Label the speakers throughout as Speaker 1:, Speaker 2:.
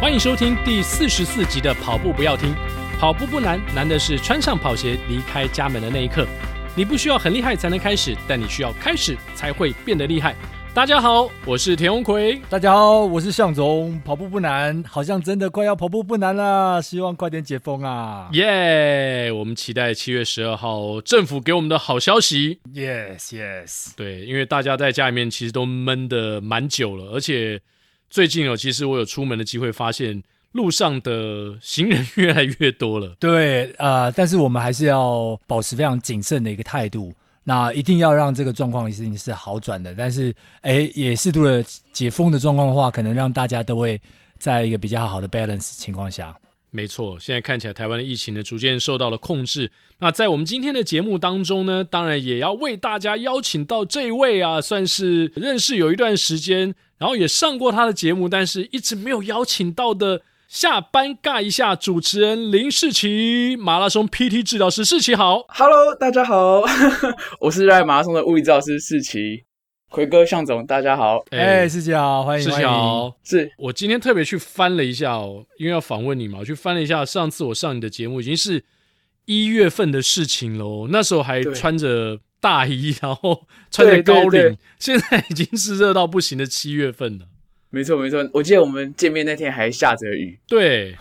Speaker 1: 欢迎收听第四十四集的跑步不要听，跑步不难，难的是穿上跑鞋离开家门的那一刻。你不需要很厉害才能开始，但你需要开始才会变得厉害。大家好，我是田鸿奎。
Speaker 2: 大家好，我是向总。跑步不难，好像真的快要跑步不难了，希望快点解封啊！
Speaker 1: 耶，yeah, 我们期待七月十二号政府给我们的好消息。
Speaker 2: Yes, yes。
Speaker 1: 对，因为大家在家里面其实都闷得蛮久了，而且。最近哦，其实我有出门的机会，发现路上的行人越来越多了。
Speaker 2: 对，呃，但是我们还是要保持非常谨慎的一个态度。那一定要让这个状况一定是好转的。但是，哎，也适度的解封的状况的话，可能让大家都会在一个比较好的 balance 情况下。
Speaker 1: 没错，现在看起来台湾的疫情呢，逐渐受到了控制。那在我们今天的节目当中呢，当然也要为大家邀请到这位啊，算是认识有一段时间，然后也上过他的节目，但是一直没有邀请到的下班尬一下主持人林世奇，马拉松 PT 治疗师世奇好
Speaker 3: ，Hello，大家好，我是热爱马拉松的物理治疗师世奇。魁哥、向总，大家好！
Speaker 2: 哎，士祺好，欢迎，
Speaker 1: 士祺好。
Speaker 3: 是
Speaker 1: 我今天特别去翻了一下哦，因为要访问你嘛，我去翻了一下上次我上你的节目，已经是一月份的事情喽。那时候还穿着大衣，然后 穿着高领，对对对，现在已经是热到不行的七月份了。
Speaker 3: 没错没错，我记得我们见面那天还下着雨。
Speaker 1: 对，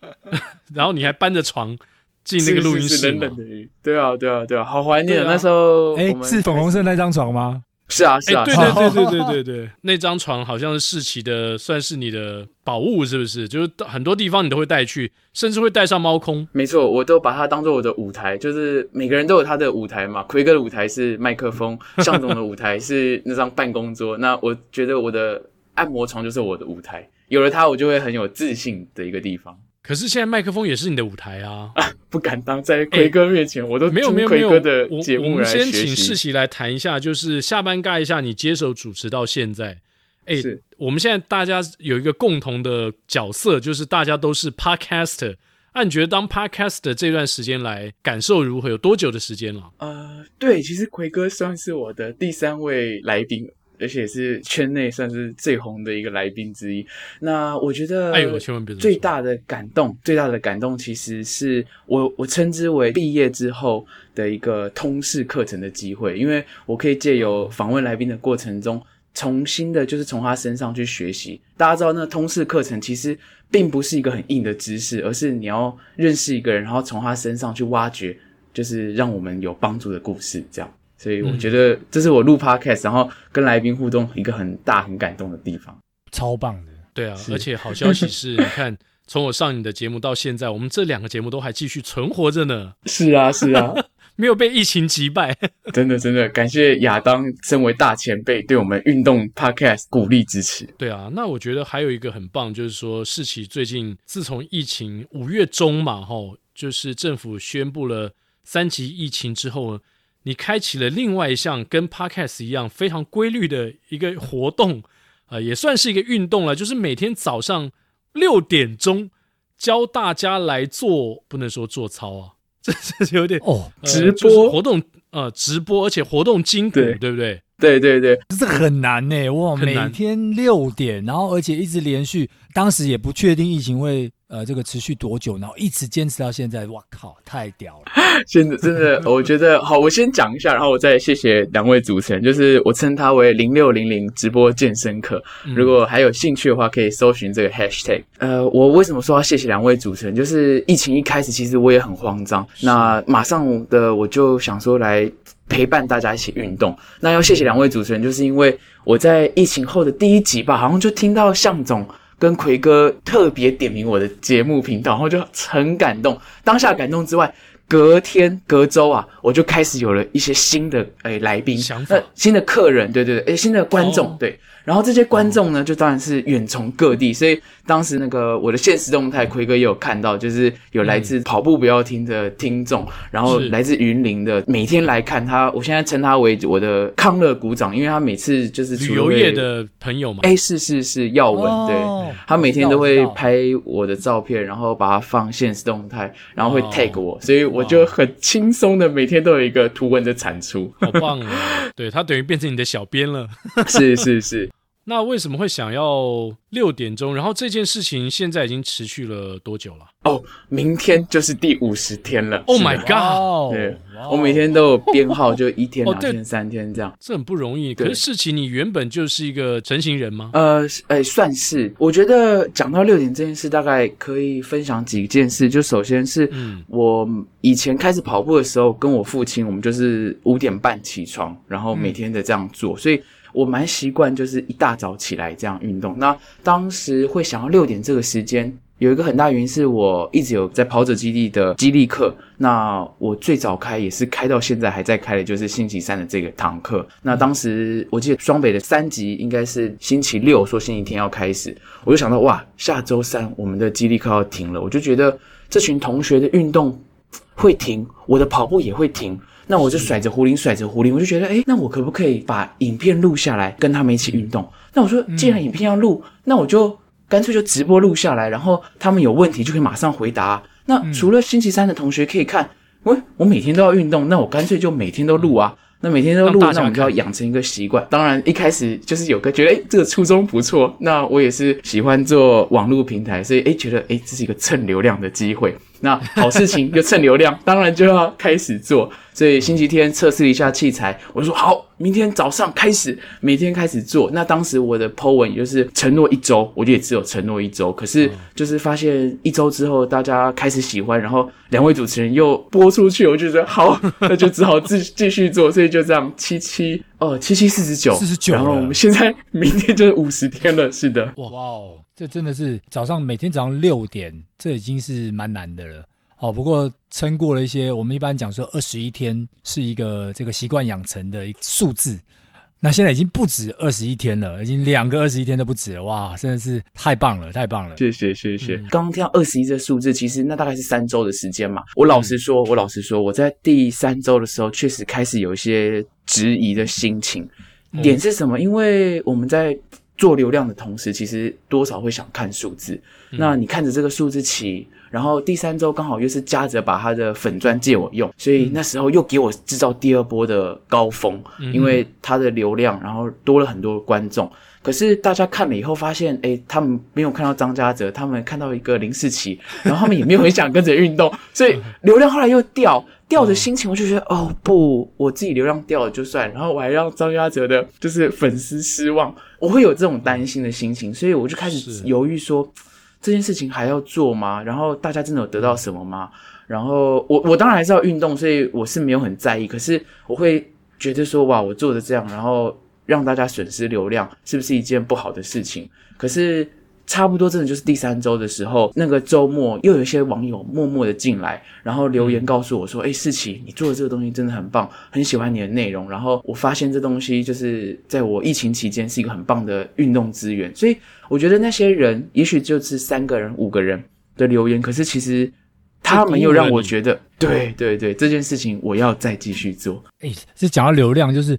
Speaker 1: 然后你还搬着床进那个录音室，是是是冷冷的雨。
Speaker 3: 对啊对啊对啊，好怀念啊！那时候
Speaker 2: 哎，是粉红色那张床吗？
Speaker 3: 是啊，是啊，
Speaker 1: 对对对对对对对，那张床好像是世奇的，算是你的宝物，是不是？就是很多地方你都会带去，甚至会带上猫空。
Speaker 3: 没错，我都把它当做我的舞台，就是每个人都有他的舞台嘛。奎哥的舞台是麦克风，向总的舞台是那张办公桌。那我觉得我的按摩床就是我的舞台，有了它，我就会很有自信的一个地方。
Speaker 1: 可是现在麦克风也是你的舞台啊！
Speaker 3: 啊 不敢当，在奎哥面前，欸、我都没有没有魁哥的节目。
Speaker 1: 我们先请世奇来谈一下，就是下班尬一下，你接手主持到现在，哎、欸，我们现在大家有一个共同的角色，就是大家都是 podcaster。那你觉得当 podcaster 这段时间来感受如何？有多久的时间了？
Speaker 3: 呃，对，其实奎哥算是我的第三位来宾。而且是圈内算是最红的一个来宾之一。那我觉得，哎呦，千万别最大的感动，最大的感动，其实是我我称之为毕业之后的一个通识课程的机会，因为我可以借由访问来宾的过程中，重新的，就是从他身上去学习。大家知道，那通识课程其实并不是一个很硬的知识，而是你要认识一个人，然后从他身上去挖掘，就是让我们有帮助的故事，这样。所以我觉得这是我录 podcast，然后跟来宾互动一个很大很感动的地方，
Speaker 2: 超棒的。
Speaker 1: 对啊，而且好消息是，你看从我上你的节目到现在，我们这两个节目都还继续存活着呢。
Speaker 3: 是啊，是啊，
Speaker 1: 没有被疫情击败。
Speaker 3: 真的，真的感谢亚当身为大前辈对我们运动 podcast 鼓励支持。
Speaker 1: 对啊，那我觉得还有一个很棒，就是说世奇最近自从疫情五月中嘛，吼，就是政府宣布了三级疫情之后。你开启了另外一项跟 Podcast 一样非常规律的一个活动，呃，也算是一个运动了，就是每天早上六点钟教大家来做，不能说做操啊，这 这是有点
Speaker 2: 哦，
Speaker 1: 呃、
Speaker 3: 直播
Speaker 1: 活动，呃，直播，而且活动筋骨，对，对不对？
Speaker 3: 对对对，
Speaker 2: 这很难呢，哇，每天六点，然后而且一直连续，当时也不确定疫情会。呃，这个持续多久？然后一直坚持到现在，哇靠，太屌了！
Speaker 3: 真的，真的，我觉得好。我先讲一下，然后我再谢谢两位主持人。就是我称他为零六零零直播健身课。如果还有兴趣的话，可以搜寻这个 hashtag。呃，我为什么说要谢谢两位主持人？就是疫情一开始，其实我也很慌张。那马上的我就想说来陪伴大家一起运动。那要谢谢两位主持人，就是因为我在疫情后的第一集吧，好像就听到向总。跟奎哥特别点名我的节目频道，然后就很感动。当下感动之外，隔天隔周啊，我就开始有了一些新的诶、欸、来宾，
Speaker 1: 想法、
Speaker 3: 新的客人，对对对，诶、欸、新的观众，哦、对。然后这些观众呢，就当然是远从各地，所以当时那个我的现实动态，奎哥也有看到，就是有来自跑步不要听的听众，嗯、然后来自云林的，每天来看他，我现在称他为我的康乐鼓掌，因为他每次就是
Speaker 1: 旅游业的朋友嘛，
Speaker 3: 哎，是是是，耀文，哦、对，他每天都会拍我的照片，然后把它放现实动态，然后会 tag 我，哦、所以我就很轻松的每天都有一个图文的产出，
Speaker 1: 好棒啊！对，他等于变成你的小编了，
Speaker 3: 是 是是。
Speaker 1: 那为什么会想要六点钟？然后这件事情现在已经持续了多久了？
Speaker 3: 哦，明天就是第五十天了。
Speaker 1: Oh my god！
Speaker 3: 对，我每天都有编号，就一天、两天、三天这样。
Speaker 1: 这很不容易。可是事情，你原本就是一个成型人吗？
Speaker 3: 呃，哎，算是。我觉得讲到六点这件事，大概可以分享几件事。就首先是我以前开始跑步的时候，跟我父亲，我们就是五点半起床，然后每天的这样做，所以。我蛮习惯，就是一大早起来这样运动。那当时会想要六点这个时间，有一个很大原因是我一直有在跑者基地的激励课。那我最早开也是开到现在还在开的，就是星期三的这个堂课。那当时我记得双北的三级应该是星期六，说星期天要开始，我就想到哇，下周三我们的激励课要停了，我就觉得这群同学的运动会停，我的跑步也会停。那我就甩着壶铃，甩着壶铃，我就觉得，哎，那我可不可以把影片录下来，跟他们一起运动？那我说，既然影片要录，那我就干脆就直播录下来，然后他们有问题就可以马上回答。那除了星期三的同学可以看，喂，我每天都要运动，那我干脆就每天都录啊。那每天都录，那我们就要养成一个习惯。当然，一开始就是有个觉得，诶，这个初衷不错。那我也是喜欢做网络平台，所以诶，觉得诶，这是一个蹭流量的机会。那好事情就蹭流量，当然就要开始做。所以星期天测试一下器材，我就说好，明天早上开始，每天开始做。那当时我的 po 文也就是承诺一周，我就也只有承诺一周。可是就是发现一周之后，大家开始喜欢，然后两位主持人又播出去，我就觉得好，那就只好继继续做。所以就这样七七哦，七七四十九，
Speaker 2: 四十九。
Speaker 3: 然后我们现在明天就是五十天了，是的。
Speaker 2: 哇哦，这真的是早上每天早上六点，这已经是蛮难的了。哦，不过撑过了一些，我们一般讲说二十一天是一个这个习惯养成的一数字，那现在已经不止二十一天了，已经两个二十一天都不止了，哇，真的是太棒了，太棒了！
Speaker 3: 谢谢谢谢。嗯、刚刚听到二十一这数字，其实那大概是三周的时间嘛。我老实说，我老实说，我在第三周的时候确实开始有一些质疑的心情。点是什么？因为我们在做流量的同时，其实多少会想看数字。那你看着这个数字起。然后第三周刚好又是嘉泽把他的粉钻借我用，所以那时候又给我制造第二波的高峰，因为他的流量，然后多了很多观众。可是大家看了以后发现，诶，他们没有看到张嘉泽，他们看到一个林世奇，然后他们也没有很想跟着运动，所以流量后来又掉，掉的心情我就觉得，哦不，我自己流量掉了就算，然后我还让张嘉泽的就是粉丝失望，我会有这种担心的心情，所以我就开始犹豫说。这件事情还要做吗？然后大家真的有得到什么吗？然后我我当然还是要运动，所以我是没有很在意。可是我会觉得说，哇，我做的这样，然后让大家损失流量，是不是一件不好的事情？可是。差不多真的就是第三周的时候，那个周末又有一些网友默默的进来，然后留言告诉我说：“哎、嗯，士奇，你做的这个东西真的很棒，很喜欢你的内容。”然后我发现这东西就是在我疫情期间是一个很棒的运动资源。所以我觉得那些人也许就是三个人、五个人的留言，可是其实他们又让我觉得，对对对，这件事情我要再继续做。
Speaker 2: 诶，是讲到流量，就是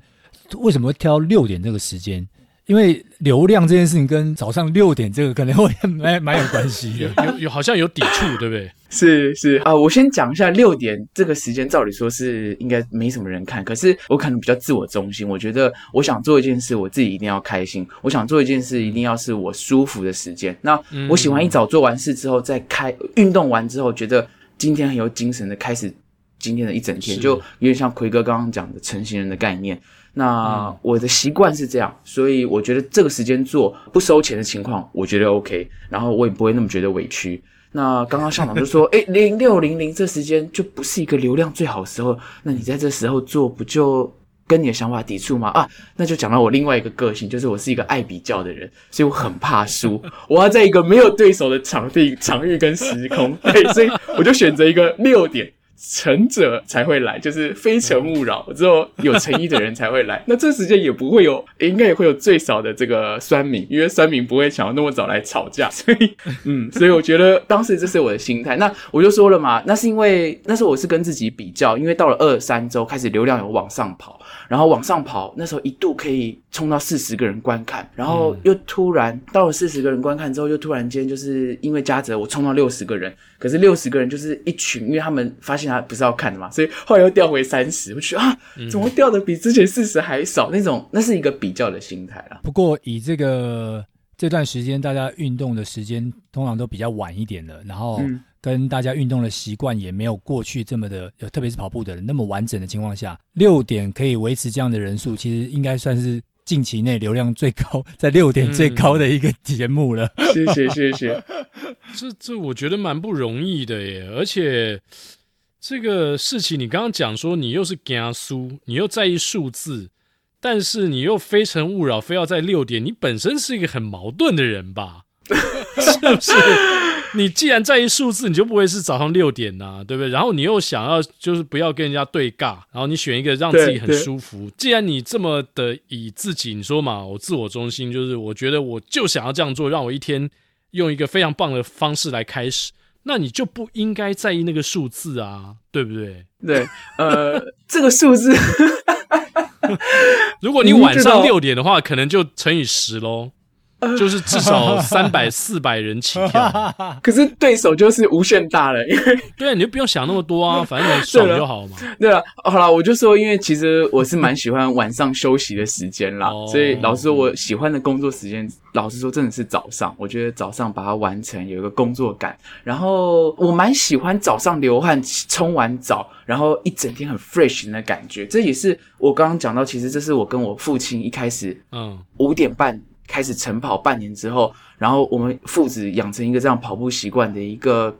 Speaker 2: 为什么会挑六点这个时间？因为流量这件事情跟早上六点这个可能会蛮蛮有关系的，
Speaker 1: 有有好像有抵触，对不对？
Speaker 3: 是是啊，我先讲一下六点这个时间，照理说是应该没什么人看，可是我可能比较自我中心，我觉得我想做一件事，我自己一定要开心，我想做一件事，一定要是我舒服的时间。那我喜欢一早做完事之后再开运动完之后，觉得今天很有精神的开始今天的一整天，就有点像奎哥刚刚讲的成型人的概念。那我的习惯是这样，所以我觉得这个时间做不收钱的情况，我觉得 OK，然后我也不会那么觉得委屈。那刚刚校长就说，诶，零六零零这时间就不是一个流量最好的时候，那你在这时候做，不就跟你的想法抵触吗？啊，那就讲到我另外一个个性，就是我是一个爱比较的人，所以我很怕输，我要在一个没有对手的场地、场域跟时空，对，所以我就选择一个六点。诚者才会来，就是非诚勿扰，之后有诚意的人才会来。那这时间也不会有，应该也会有最少的这个酸民，因为酸民不会想要那么早来吵架。所以，嗯，所以我觉得当时这是我的心态。那我就说了嘛，那是因为那时候我是跟自己比较，因为到了二三周开始流量有往上跑，然后往上跑，那时候一度可以冲到四十个人观看，然后又突然到了四十个人观看之后，又突然间就是因为嘉泽我冲到六十个人，可是六十个人就是一群，因为他们发现。他不是要看的嘛，所以后来又掉回三十，我觉得啊，怎么掉的比之前四十还少？那种那是一个比较的心态啦。
Speaker 2: 不过以这个这段时间大家运动的时间通常都比较晚一点了，然后跟大家运动的习惯也没有过去这么的，特别是跑步的人那么完整的情况下，六点可以维持这样的人数，其实应该算是。近期内流量最高，在六点最高的一个节目了。
Speaker 3: 嗯、谢谢谢谢，
Speaker 1: 这这我觉得蛮不容易的耶，而且这个事情你刚刚讲说你又是惊输，你又在意数字，但是你又非诚勿扰，非要在六点，你本身是一个很矛盾的人吧？是不是？你既然在意数字，你就不会是早上六点呐、啊，对不对？然后你又想要就是不要跟人家对尬，然后你选一个让自己很舒服。既然你这么的以自己，你说嘛，我自我中心，就是我觉得我就想要这样做，让我一天用一个非常棒的方式来开始，那你就不应该在意那个数字啊，对不对？
Speaker 3: 对，呃，这个数字，
Speaker 1: 如果你晚上六点的话，可能就乘以十喽。就是至少三百四百人起跳，
Speaker 3: 可是对手就是无限大了，因为
Speaker 1: 对，你就不用想那么多啊，反正你爽就好嘛。
Speaker 3: 对啊，好了，我就说，因为其实我是蛮喜欢晚上休息的时间啦，所以老师说，我喜欢的工作时间，老实说真的是早上。我觉得早上把它完成，有一个工作感。然后我蛮喜欢早上流汗冲完澡，然后一整天很 fresh 的感觉。这也是我刚刚讲到，其实这是我跟我父亲一开始，嗯，五点半。开始晨跑半年之后，然后我们父子养成一个这样跑步习惯的一个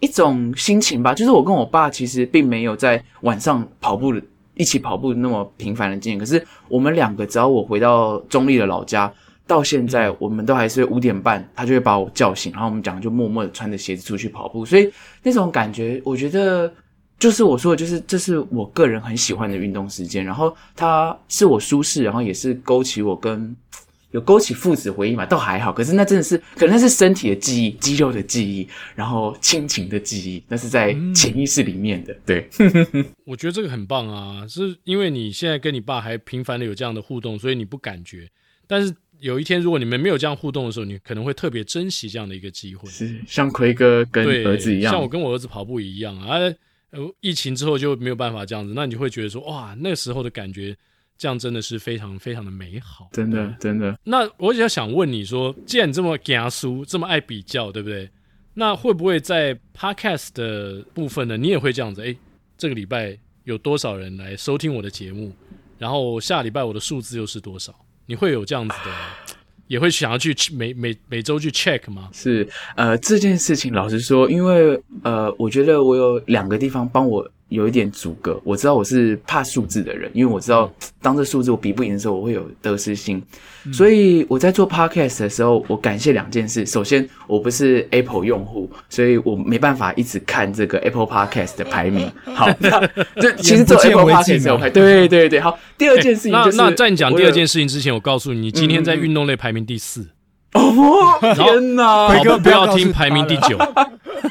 Speaker 3: 一种心情吧。就是我跟我爸其实并没有在晚上跑步的一起跑步那么频繁的经验，可是我们两个只要我回到中立的老家，到现在我们都还是五点半，他就会把我叫醒，然后我们讲就默默的穿着鞋子出去跑步。所以那种感觉，我觉得就是我说的，就是这是我个人很喜欢的运动时间。然后它是我舒适，然后也是勾起我跟。有勾起父子回忆嘛？倒还好，可是那真的是，可能那是身体的记忆、肌肉的记忆，然后亲情的记忆，那是在潜意识里面的。对，
Speaker 1: 我觉得这个很棒啊，是因为你现在跟你爸还频繁的有这样的互动，所以你不感觉。但是有一天，如果你们没有这样互动的时候，你可能会特别珍惜这样的一个机会。
Speaker 3: 是像奎哥跟儿子一样，
Speaker 1: 像我跟我儿子跑步一样啊。呃，疫情之后就没有办法这样子，那你就会觉得说，哇，那个时候的感觉。这样真的是非常非常的美好，
Speaker 3: 真的真的。
Speaker 1: 那我也想问你说，既然你这么讲书，这么爱比较，对不对？那会不会在 Podcast 的部分呢？你也会这样子？诶，这个礼拜有多少人来收听我的节目？然后下礼拜我的数字又是多少？你会有这样子的，也会想要去每每每周去 check 吗？
Speaker 3: 是，呃，这件事情老实说，因为呃，我觉得我有两个地方帮我。有一点阻隔，我知道我是怕数字的人，因为我知道当这数字我比不赢的时候，我会有得失心。嗯、所以我在做 podcast 的时候，我感谢两件事。首先，我不是 Apple 用户，所以我没办法一直看这个 Apple Podcast 的排名。好，这其实做 Apple Podcast 有排，对对对。好，第二件事情就是，
Speaker 1: 那那在你讲第二件事情之前，我告诉你，你今天在运动类排名第四。嗯
Speaker 3: 哦，天哪！
Speaker 1: 奎哥不要听排名第九，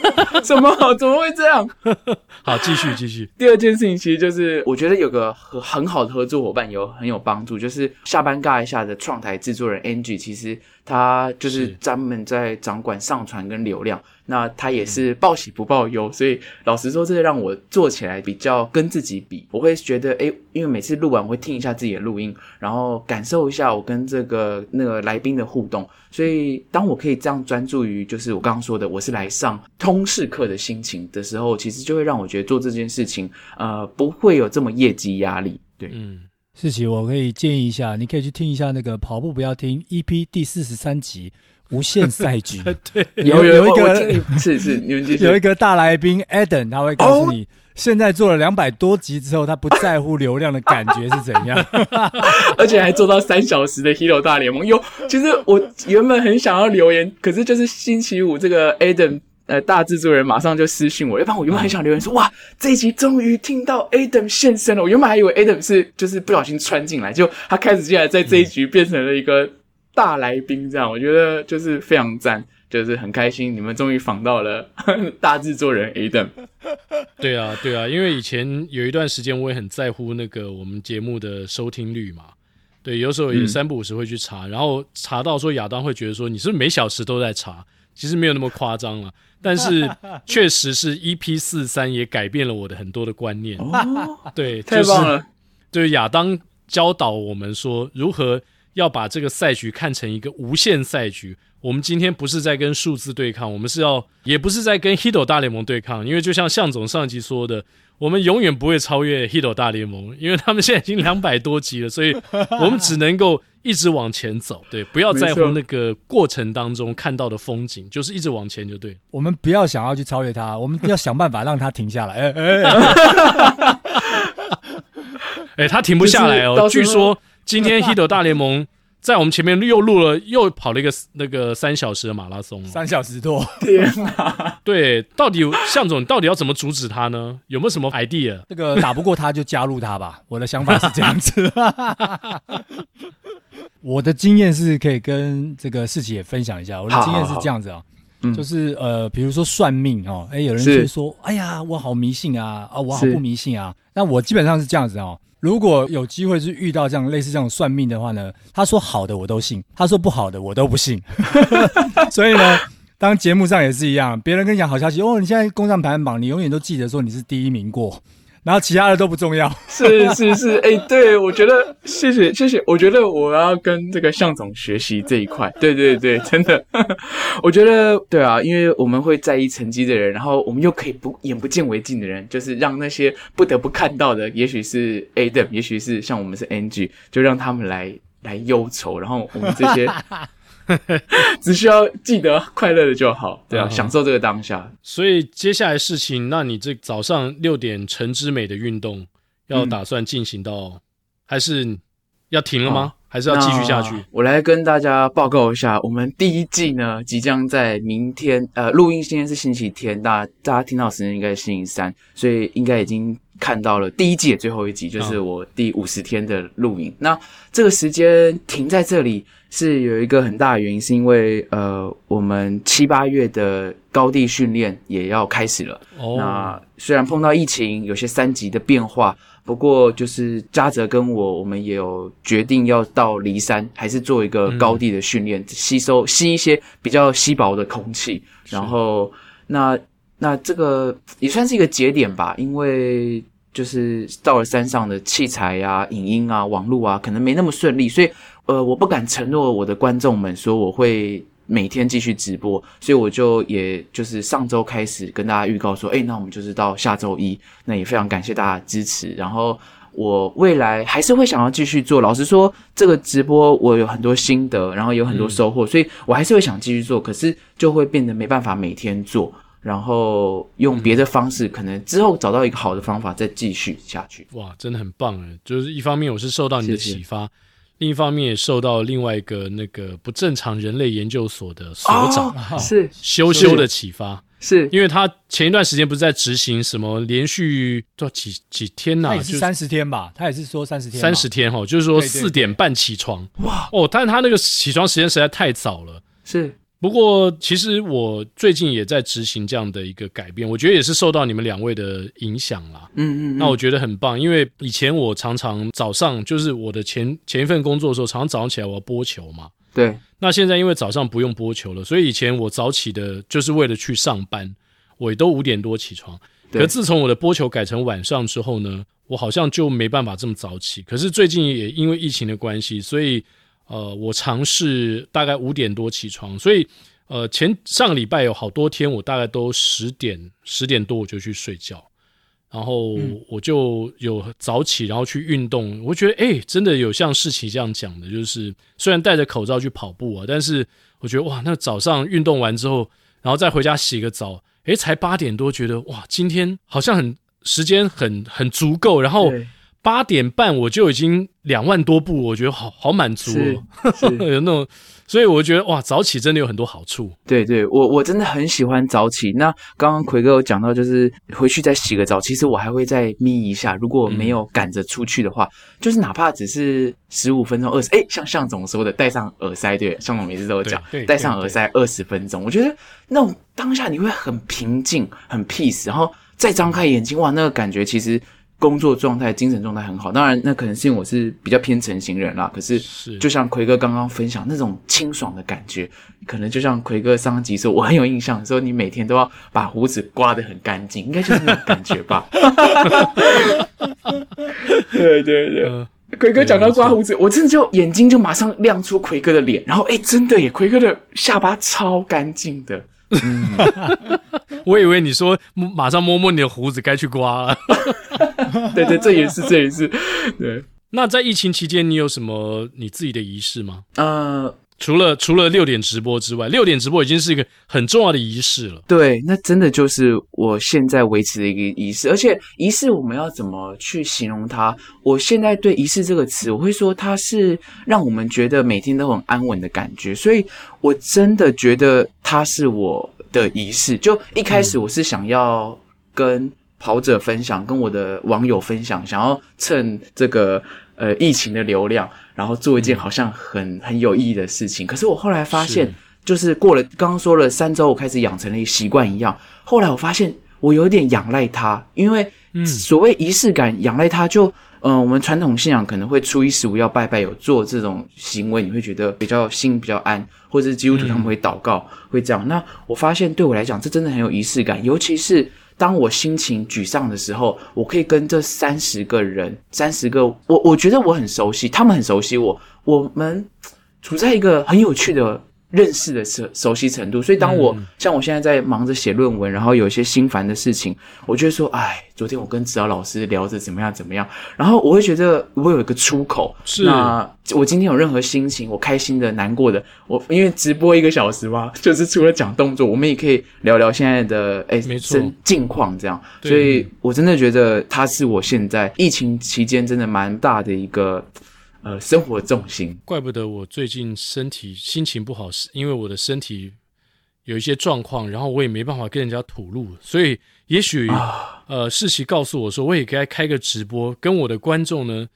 Speaker 3: 怎么怎么会这样？
Speaker 1: 好，继续继续。
Speaker 3: 第二件事情其实就是，我觉得有个很很好的合作伙伴有很有帮助，就是下班尬一下的创台制作人 Angie，其实他就是专门在掌管上传跟流量。那他也是报喜不报忧，所以老实说，这个让我做起来比较跟自己比，我会觉得，诶，因为每次录完我会听一下自己的录音，然后感受一下我跟这个那个来宾的互动，所以当我可以这样专注于就是我刚刚说的，我是来上通识课的心情的时候，其实就会让我觉得做这件事情，呃，不会有这么业绩压力。对，
Speaker 2: 嗯，世奇，我可以建议一下，你可以去听一下那个跑步不要听 EP 第四十三集。无限赛局，
Speaker 3: 对，有有一个是是，你们
Speaker 2: 有一个大来宾 Adam，他会告诉你，现在做了两百多集之后，他不在乎流量的感觉是怎样，
Speaker 3: 而且还做到三小时的 Hero 大联盟。有，其实我原本很想要留言，可是就是星期五这个 Adam 呃大制作人马上就私信我，要不然我原本很想留言说，哇，这一集终于听到 Adam 现身了。我原本还以为 Adam 是就是不小心穿进来，就他开始进来，在这一局变成了一个。大来宾这样，我觉得就是非常赞，就是很开心，你们终于访到了 大制作人 Adam。
Speaker 1: 对啊，对啊，因为以前有一段时间我也很在乎那个我们节目的收听率嘛。对，有时候也三不五时会去查，嗯、然后查到说亚当会觉得说你是不是每小时都在查？其实没有那么夸张了。但是 确实是 EP 四三也改变了我的很多的观念。
Speaker 3: 哦，
Speaker 1: 对，
Speaker 3: 太棒了！
Speaker 1: 就是亚当教导我们说，如何要把这个赛局看成一个无限赛局。我们今天不是在跟数字对抗，我们是要，也不是在跟 Hito 大联盟对抗，因为就像向总上集说的，我们永远不会超越 Hito 大联盟，因为他们现在已经 两百多集了，所以我们只能够一直往前走，对，不要在乎那个过程当中看到的风景，就是一直往前就对。
Speaker 2: 我们不要想要去超越他，我们要想办法让他停下来。哎哎，
Speaker 1: 哎，他停不下来哦，据说今天 Hito 大联盟。在我们前面又录了，又跑了一个那个三小时的马拉松，
Speaker 2: 三小时多，
Speaker 3: 天哪！
Speaker 1: 对，到底向总到底要怎么阻止他呢？有没有什么 idea？
Speaker 2: 这个打不过他就加入他吧。我的想法是这样子。我的经验是可以跟这个世奇也分享一下。我的经验是这样子啊，就是呃，比如说算命哦，哎，有人会说，哎呀，我好迷信啊，啊，我好不迷信啊。那我基本上是这样子哦。如果有机会是遇到这样类似这种算命的话呢，他说好的我都信，他说不好的我都不信。所以呢，当节目上也是一样，别人跟你讲好消息哦，你现在攻占排行榜，你永远都记得说你是第一名过。然后其他的都不重要，
Speaker 3: 是是是，哎、欸，对，我觉得谢谢谢谢，我觉得我要跟这个向总学习这一块，对对对，真的，我觉得对啊，因为我们会在意成绩的人，然后我们又可以不眼不见为净的人，就是让那些不得不看到的，也许是 Adam，也许是像我们是 NG，就让他们来来忧愁，然后我们这些。只需要记得快乐的就好，对啊，嗯、享受这个当下。
Speaker 1: 所以接下来事情，那你这早上六点晨之美的运动要打算进行到，嗯、还是要停了吗？哦、还是要继续下去？
Speaker 3: 我来跟大家报告一下，我们第一季呢，即将在明天，呃，录音今天是星期天，大家大家听到时间应该是星期三，所以应该已经看到了第一季的最后一集，就是我第五十天的录影。哦、那这个时间停在这里。是有一个很大的原因，是因为呃，我们七八月的高地训练也要开始了。哦，那虽然碰到疫情，有些三级的变化，不过就是嘉泽跟我，我们也有决定要到骊山，还是做一个高地的训练，嗯、吸收吸一些比较稀薄的空气。然后，那那这个也算是一个节点吧，因为就是到了山上的器材啊、影音啊、网络啊，可能没那么顺利，所以。呃，我不敢承诺我的观众们说我会每天继续直播，所以我就也就是上周开始跟大家预告说，诶，那我们就是到下周一，那也非常感谢大家支持。然后我未来还是会想要继续做，老实说，这个直播我有很多心得，然后有很多收获，所以我还是会想继续做，可是就会变得没办法每天做，然后用别的方式，嗯、可能之后找到一个好的方法再继续下去。
Speaker 1: 哇，真的很棒诶，就是一方面我是受到你的启发。谢谢另一方面也受到另外一个那个不正常人类研究所的所长、
Speaker 3: 哦、是
Speaker 1: 修修的启发，
Speaker 3: 是
Speaker 1: 因为他前一段时间不是在执行什么连续多几几天呐、啊，
Speaker 2: 是三十天吧？他也是说三十天，
Speaker 1: 三十天哈，就是说四点半起床哇哦，但是他那个起床时间实在太早了，
Speaker 3: 是。
Speaker 1: 不过，其实我最近也在执行这样的一个改变，我觉得也是受到你们两位的影响啦。
Speaker 3: 嗯，嗯嗯，
Speaker 1: 那我觉得很棒，因为以前我常常早上就是我的前前一份工作的时候，常常早上起来我要播球嘛。
Speaker 3: 对。
Speaker 1: 那现在因为早上不用播球了，所以以前我早起的就是为了去上班，我也都五点多起床。对。可自从我的播球改成晚上之后呢，我好像就没办法这么早起。可是最近也因为疫情的关系，所以。呃，我尝试大概五点多起床，所以呃，前上个礼拜有好多天，我大概都十点十点多我就去睡觉，然后我就有早起，然后去运动。我觉得哎，真的有像世奇这样讲的，就是虽然戴着口罩去跑步啊，但是我觉得哇，那早上运动完之后，然后再回家洗个澡，哎，才八点多，觉得哇，今天好像很时间很很足够，然后。八点半我就已经两万多步，我觉得好好满足哦，有那种，所以我觉得哇，早起真的有很多好处。
Speaker 3: 对对，我我真的很喜欢早起。那刚刚奎哥有讲到，就是回去再洗个澡，其实我还会再眯一下。如果没有赶着出去的话，嗯、就是哪怕只是十五分钟、二十，哎，像向总说的，戴上耳塞，对，向总每次都有讲，戴上耳塞二十分钟，我觉得那种当下你会很平静、很 peace，然后再张开眼睛，哇，那个感觉其实。工作状态、精神状态很好。当然，那可能是因为我是比较偏成型人啦。可是，就像奎哥刚刚分享那种清爽的感觉，可能就像奎哥上集说，我很有印象，说你每天都要把胡子刮得很干净，应该就是那种感觉吧。对对对。呃魁哥讲到刮胡子，我真的就眼睛就马上亮出奎哥的脸，然后哎，真的耶，奎哥的下巴超干净的。嗯，
Speaker 1: 我以为你说马上摸摸你的胡子，该去刮了。
Speaker 3: 对对，这也是这也是。对，
Speaker 1: 那在疫情期间，你有什么你自己的仪式吗？
Speaker 3: 呃。
Speaker 1: 除了除了六点直播之外，六点直播已经是一个很重要的仪式了。
Speaker 3: 对，那真的就是我现在维持的一个仪式。而且仪式我们要怎么去形容它？我现在对仪式这个词，我会说它是让我们觉得每天都很安稳的感觉。所以我真的觉得它是我的仪式。就一开始我是想要跟跑者分享，跟我的网友分享，想要趁这个呃疫情的流量。然后做一件好像很很有意义的事情，可是我后来发现，就是过了刚刚说了三周，我开始养成了一个习惯一样。后来我发现我有点仰赖它，因为所谓仪式感，仰赖它就，嗯、呃，我们传统信仰可能会初一十五要拜拜，有做这种行为，你会觉得比较心比较安，或者是基督徒他们会祷告，会这样。那我发现对我来讲，这真的很有仪式感，尤其是。当我心情沮丧的时候，我可以跟这三十个人，三十个我，我觉得我很熟悉，他们很熟悉我，我们处在一个很有趣的。认识的熟熟悉程度，所以当我、嗯、像我现在在忙着写论文，然后有一些心烦的事情，我就会说，哎，昨天我跟指导老师聊着怎么样怎么样，然后我会觉得我有一个出口。是，那我今天有任何心情，我开心的、难过的，我因为直播一个小时嘛，就是除了讲动作，我们也可以聊聊现在的哎，没错，近况这样。所以我真的觉得它是我现在疫情期间真的蛮大的一个。呃，生活重心，
Speaker 1: 怪不得我最近身体心情不好，是因为我的身体有一些状况，然后我也没办法跟人家吐露，所以也许、啊、呃，世奇告诉我说，我也该开个直播，跟我的观众呢，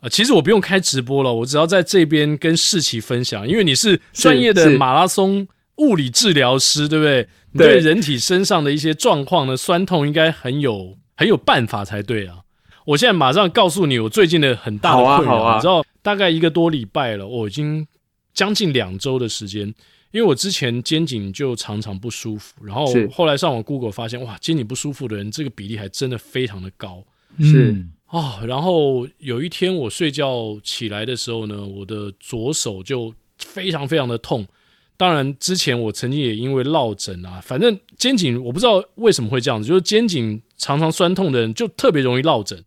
Speaker 1: 呃，其实我不用开直播了，我只要在这边跟世奇分享，因为你是专业的马拉松物理治疗师，对不对？你对人体身上的一些状况呢，酸痛应该很有很有办法才对啊。我现在马上告诉你，我最近的很大的困扰，啊啊，你知道，大概一个多礼拜了，我已经将近两周的时间，因为我之前肩颈就常常不舒服，然后后来上网 Google 发现，哇，肩颈不舒服的人这个比例还真的非常的高，
Speaker 3: 是。
Speaker 1: 啊，哦，然后有一天我睡觉起来的时候呢，我的左手就非常非常的痛。当然，之前我曾经也因为落枕啊，反正肩颈我不知道为什么会这样子，就是肩颈常常酸痛的人就特别容易落枕，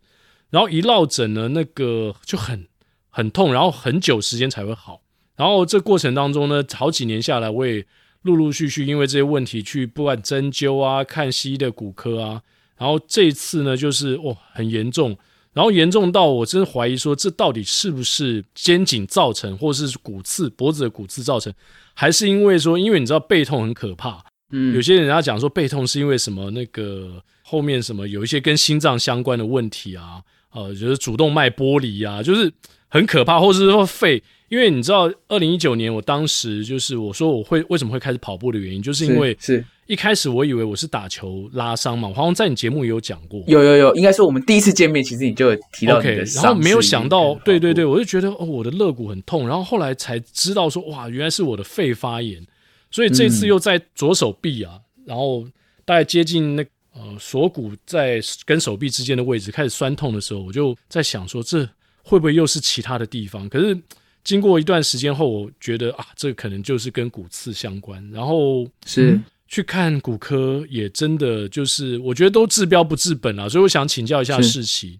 Speaker 1: 然后一落枕呢，那个就很很痛，然后很久时间才会好。然后这过程当中呢，好几年下来，我也陆陆续续因为这些问题去不管针灸啊、看西医的骨科啊，然后这一次呢，就是哦很严重。然后严重到我真的怀疑说，这到底是不是肩颈造成，或是骨刺、脖子的骨刺造成，还是因为说，因为你知道背痛很可怕，嗯，有些人家讲说背痛是因为什么那个后面什么有一些跟心脏相关的问题啊，呃，就是主动脉剥离啊，就是很可怕，或者是说肺。因为你知道，二零一九年我当时就是我说我会为什么会开始跑步的原因，就是因为是一开始我以为我是打球拉伤嘛，我好像在你节目也有讲过，
Speaker 3: 有有有，应该是我们第一次见面，其实你就有提到
Speaker 1: 然后没有想到，对对对，我就觉得哦，我的肋骨很痛，然后后来才知道说哇，原来是我的肺发炎，所以这次又在左手臂啊，嗯、然后大概接近那呃锁骨在跟手臂之间的位置开始酸痛的时候，我就在想说这会不会又是其他的地方？可是。经过一段时间后，我觉得啊，这可能就是跟骨刺相关。然后是、嗯、去看骨科，也真的就是我觉得都治标不治本啊。所以我想请教一下世奇，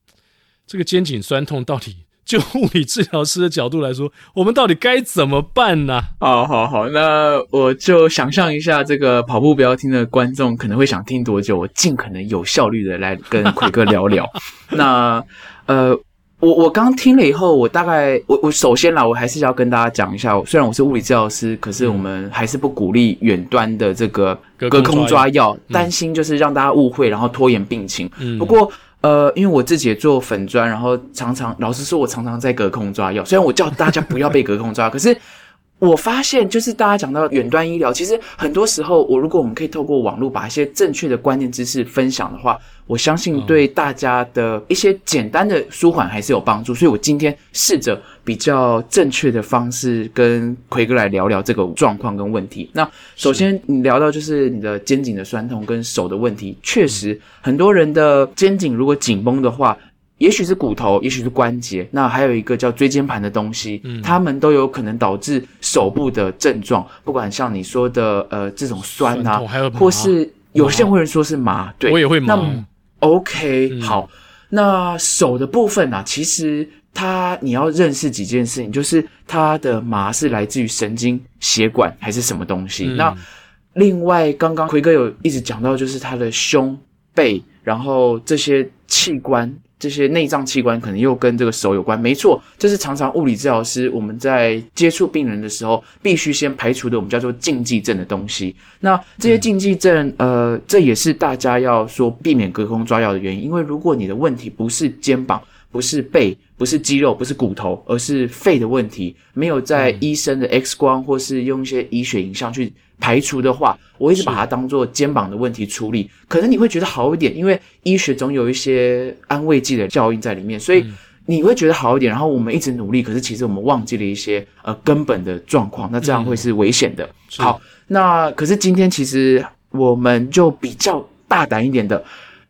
Speaker 1: 这个肩颈酸痛到底就物理治疗师的角度来说，我们到底该怎么办呢？
Speaker 3: 好好好，那我就想象一下，这个跑步不要听的观众可能会想听多久，我尽可能有效率的来跟奎哥聊聊。那呃。我我刚听了以后，我大概我我首先啦，我还是要跟大家讲一下，虽然我是物理治疗师，可是我们还是不鼓励远端的这个隔空抓药，担心就是让大家误会，然后拖延病情。嗯、不过呃，因为我自己也做粉砖，然后常常老实说，我常常在隔空抓药。虽然我叫大家不要被隔空抓，可是我发现就是大家讲到远端医疗，其实很多时候，我如果我们可以透过网络把一些正确的观念知识分享的话。我相信对大家的一些简单的舒缓还是有帮助。所以我今天试着比较正确的方式跟奎哥来聊聊这个状况跟问题。那首先你聊到就是你的肩颈的酸痛跟手的问题，确实很多人的肩颈如果紧绷的话。也许是骨头，也许是关节，那还有一个叫椎间盘的东西，嗯，它们都有可能导致手部的症状，不管像你说的呃这种酸啊，或是有些人会说是麻，对，
Speaker 1: 我也会麻。
Speaker 3: 那 OK，嗯，好，那手的部分啊，其实它你要认识几件事情，就是它的麻是来自于神经、血管还是什么东西。嗯，那另外，刚刚奎哥有一直讲到，就是他的胸背，然后这些器官。这些内脏器官可能又跟这个手有关，没错，这是常常物理治疗师我们在接触病人的时候必须先排除的，我们叫做禁忌症的东西。那这些禁忌症，呃，这也是大家要说避免隔空抓药的原因，因为如果你的问题不是肩膀，不是背，不是肌肉，不是骨头，而是肺的问题，没有在医生的 X 光或是用一些医学影像去排除的话，我一直把它当做肩膀的问题处理，可能你会觉得好一点，因为医学总有一些安慰剂的效应在里面，所以你会觉得好一点。然后我们一直努力，可是其实我们忘记了一些呃根本的状况，那这样会是危险的。嗯、好，那可是今天其实我们就比较大胆一点的，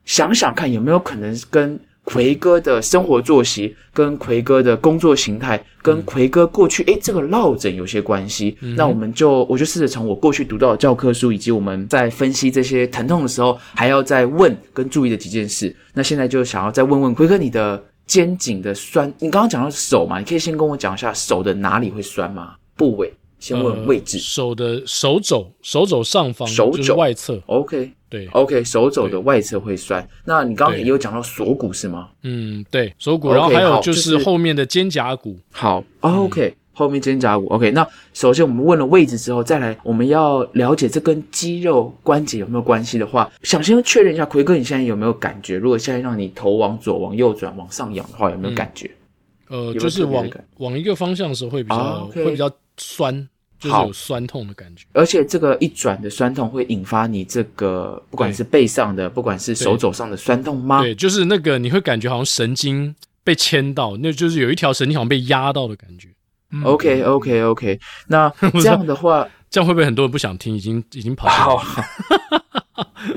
Speaker 3: 想想看有没有可能跟。魁哥的生活作息跟奎哥的工作形态，跟奎哥过去诶、欸、这个落枕有些关系。嗯、那我们就我就试着从我过去读到的教科书，以及我们在分析这些疼痛的时候，还要再问跟注意的几件事。那现在就想要再问问奎哥，你的肩颈的酸，你刚刚讲到手嘛，你可以先跟我讲一下手的哪里会酸吗？部位，先问位置。呃、手
Speaker 1: 的手肘，手肘上方，手肘外侧。
Speaker 3: OK。
Speaker 1: 对
Speaker 3: ，OK，手肘的外侧会酸。那你刚刚也有讲到锁骨是吗？
Speaker 1: 嗯，对，锁骨，然后还有就是后面的肩胛骨。
Speaker 3: 好，，OK，、嗯、后面肩胛骨。OK，那首先我们问了位置之后，再来我们要了解这跟肌肉关节有没有关系的话，想先确认一下，奎哥你现在有没有感觉？如果现在让你头往左、往右转、往上仰的话，有没有感觉？
Speaker 1: 嗯、呃有有，就是往往一个方向的时候会比较、啊 okay、会比较酸。就是有酸痛的感觉，
Speaker 3: 而且这个一转的酸痛会引发你这个不管是背上的，不管是手肘上的酸痛吗？
Speaker 1: 对，就是那个你会感觉好像神经被牵到，那就是有一条神经好像被压到的感觉。
Speaker 3: 嗯、OK OK OK，那 这样的话，
Speaker 1: 这样会不会很多人不想听？已经已经跑掉了。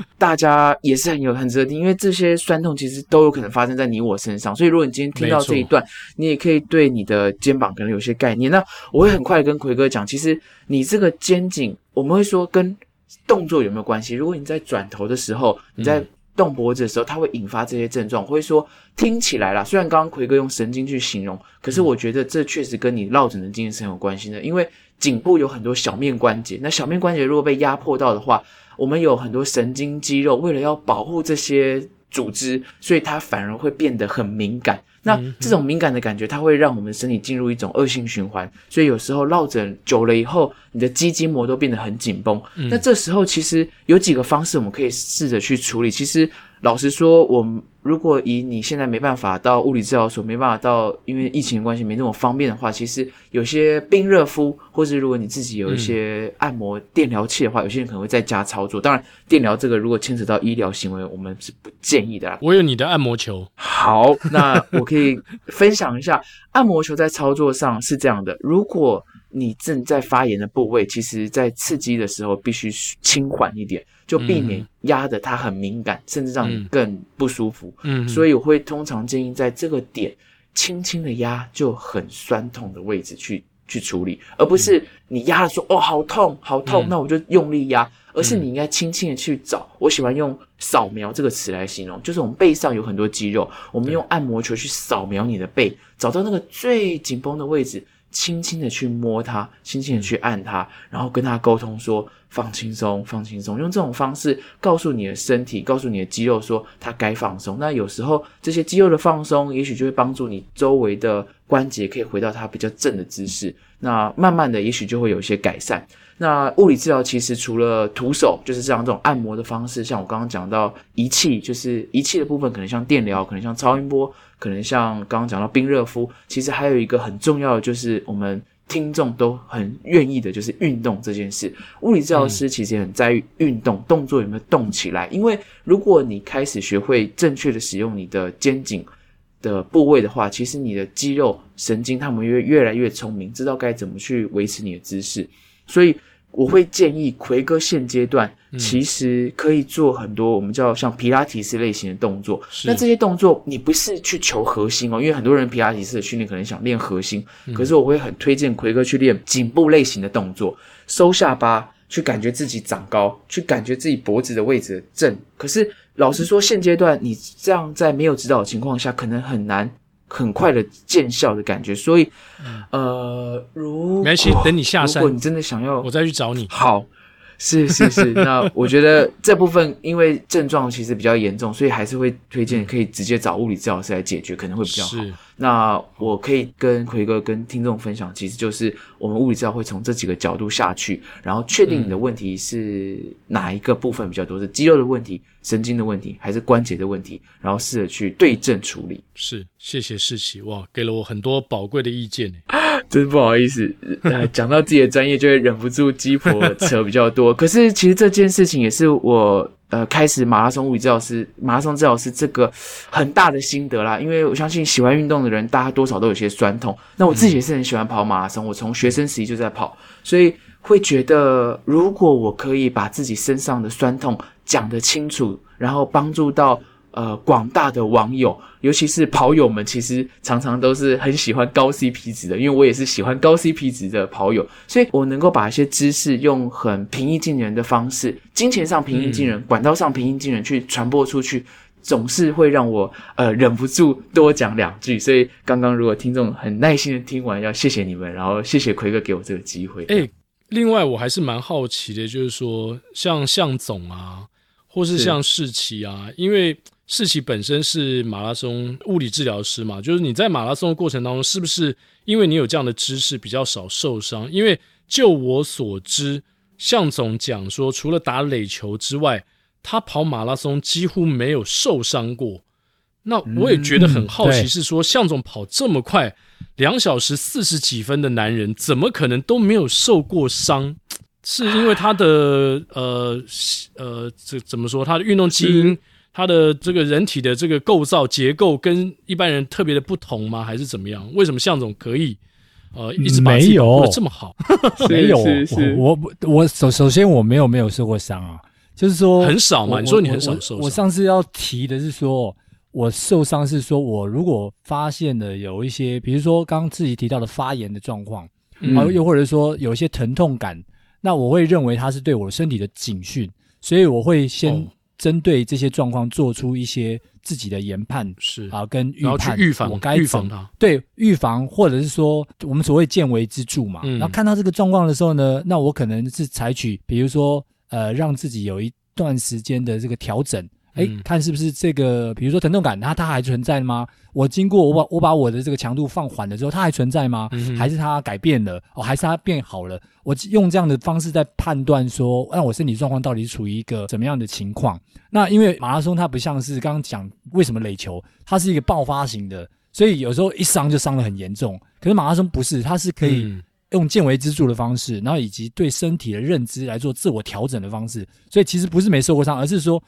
Speaker 1: 好
Speaker 3: 大家也是很有很值得听，因为这些酸痛其实都有可能发生在你我身上，所以如果你今天听到这一段，你也可以对你的肩膀可能有些概念。那我会很快跟奎哥讲，其实你这个肩颈，我们会说跟动作有没有关系？如果你在转头的时候，你在动脖子的时候，它会引发这些症状。我会说听起来啦，虽然刚刚奎哥用神经去形容，可是我觉得这确实跟你落枕的经验是很有关系的，因为颈部有很多小面关节，那小面关节如果被压迫到的话，我们有很多神经肌肉，为了要保护这些组织，所以它反而会变得很敏感。那这种敏感的感觉，它会让我们身体进入一种恶性循环。所以有时候落枕久了以后，你的肌筋膜都变得很紧绷。那这时候其实有几个方式我们可以试着去处理。其实老实说，我。如果以你现在没办法到物理治疗所，没办法到，因为疫情的关系没那么方便的话，其实有些冰热敷，或是如果你自己有一些按摩电疗器的话，有些人可能会在家操作。当然，电疗这个如果牵扯到医疗行为，我们是不建议的啦。
Speaker 1: 我有你的按摩球。
Speaker 3: 好，那我可以分享一下，按摩球在操作上是这样的：如果你正在发炎的部位，其实在刺激的时候必须轻缓一点。就避免压得它很敏感，嗯，甚至让你更不舒服。嗯，所以我会通常建议在这个点轻轻的压，就很酸痛的位置去去处理，而不是你压了说哦好痛好痛，嗯，那我就用力压，而是你应该轻轻的去找。我喜欢用扫描这个词来形容，就是我们背上有很多肌肉，我们用按摩球去扫描你的背，找到那个最紧绷的位置。轻轻的去摸它，轻轻的去按它，然后跟它沟通说放轻松，放轻松，用这种方式告诉你的身体，告诉你的肌肉说它该放松。那有时候这些肌肉的放松，也许就会帮助你周围的关节可以回到它比较正的姿势。那慢慢的，也许就会有一些改善。那物理治疗其实除了徒手，就是这样这种按摩的方式，像我刚刚讲到仪器，就是仪器的部分，可能像电疗，可能像超音波。可能像刚刚讲到冰热敷，其实还有一个很重要的就是我们听众都很愿意的，就是运动这件事。物理治疗师其实也很在意运动，嗯、动作有没有动起来。因为如果你开始学会正确的使用你的肩颈的部位的话，其实你的肌肉神经他们越越来越聪明，知道该怎么去维持你的姿势。所以我会建议奎哥现阶段其实可以做很多我们叫像皮拉提斯类型的动作。那这些动作你不是去求核心哦，因为很多人皮拉提斯的训练可能想练核心，可是我会很推荐奎哥去练颈部类型的动作，收下巴，去感觉自己长高，去感觉自己脖子的位置正。可是老实说，现阶段你这样在没有指导的情况下，可能很难很快的见效的感觉。所以，呃，如
Speaker 1: 没关系，等你下山，
Speaker 3: 如果你真的想要，
Speaker 1: 我再去找你。
Speaker 3: 好。是是是，那我觉得这部分因为症状其实比较严重，所以还是会推荐可以直接找物理治疗师来解决，可能会比较好。是。那我可以跟奎哥跟听众分享，其实就是我们物理治疗会从这几个角度下去，然后确定你的问题是哪一个部分比较多，是肌肉的问题、神经的问题，还是关节的问题，然后试着去对症处理。
Speaker 1: 是，谢谢世奇，哇，给了我很多宝贵的意见。
Speaker 3: 真不好意思，呃，讲到自己的专业就会忍不住鸡婆扯比较多。可是其实这件事情也是我。呃，开始马拉松物理治疗师，马拉松治疗师这个很大的心得啦，因为我相信喜欢运动的人，大家多少都有些酸痛。那我自己也是很喜欢跑马拉松，我从学生时期就在跑，所以会觉得，如果我可以把自己身上的酸痛讲得清楚，然后帮助到。呃，广大的网友，尤其是跑友们，其实常常都是很喜欢高 CP 值的，因为我也是喜欢高 CP 值的跑友，所以我能够把一些知识用很平易近人的方式，金钱上平易近人，嗯、管道上平易近人去传播出去，总是会让我呃忍不住多讲两句。所以刚刚如果听众很耐心的听完，要谢谢你们，然后谢谢奎哥给我这个机会。
Speaker 1: 诶，另外我还是蛮好奇的，就是说像向总啊，或是像世奇啊，因为。世奇本身是马拉松物理治疗师嘛，就是你在马拉松的过程当中，是不是因为你有这样的知识比较少受伤？因为就我所知，向总讲说，除了打垒球之外，他跑马拉松几乎没有受伤过。那我也觉得很好奇，是说向总跑这么快，两小时四十几分的男人，怎么可能都没有受过伤？是因为他的呃呃，这怎么说？他的运动基因？他的这个人体的这个构造结构跟一般人特别的不同吗？还是怎么样？为什么向总可以呃一直把自己保护得这么好？
Speaker 2: 没有，没有，我我我首首先我没有没有受过伤啊，就是说
Speaker 1: 很少嘛。你说你很少受伤。
Speaker 2: 我上次要提的是说，我受伤是说我如果发现了有一些，比如说刚刚自己提到的发炎的状况，然后又或者说有一些疼痛感，那我会认为它是对我身体的警讯，所以我会先。哦针对这些状况做出一些自己的研判是啊，跟预判，
Speaker 1: 预防，我该预防它。
Speaker 2: 对，预防或者是说我们所谓见微知著嘛。嗯。然后看到这个状况的时候呢，那我可能是采取，比如说呃，让自己有一段时间的这个调整。哎，看是不是这个，比如说疼痛感，它它还存在吗？我经过我把我把我的这个强度放缓了之后，它还存在吗？还是它改变了？哦，还是它变好了？我用这样的方式在判断说，那我身体状况到底是处于一个怎么样的情况？那因为马拉松它不像是刚刚讲为什么垒球，它是一个爆发型的，所以有时候一伤就伤得很严重。可是马拉松不是，它是可以用见微知著的方式，然后以及对身体的认知来做自我调整的方式。所以其实不是没受过伤，而是说。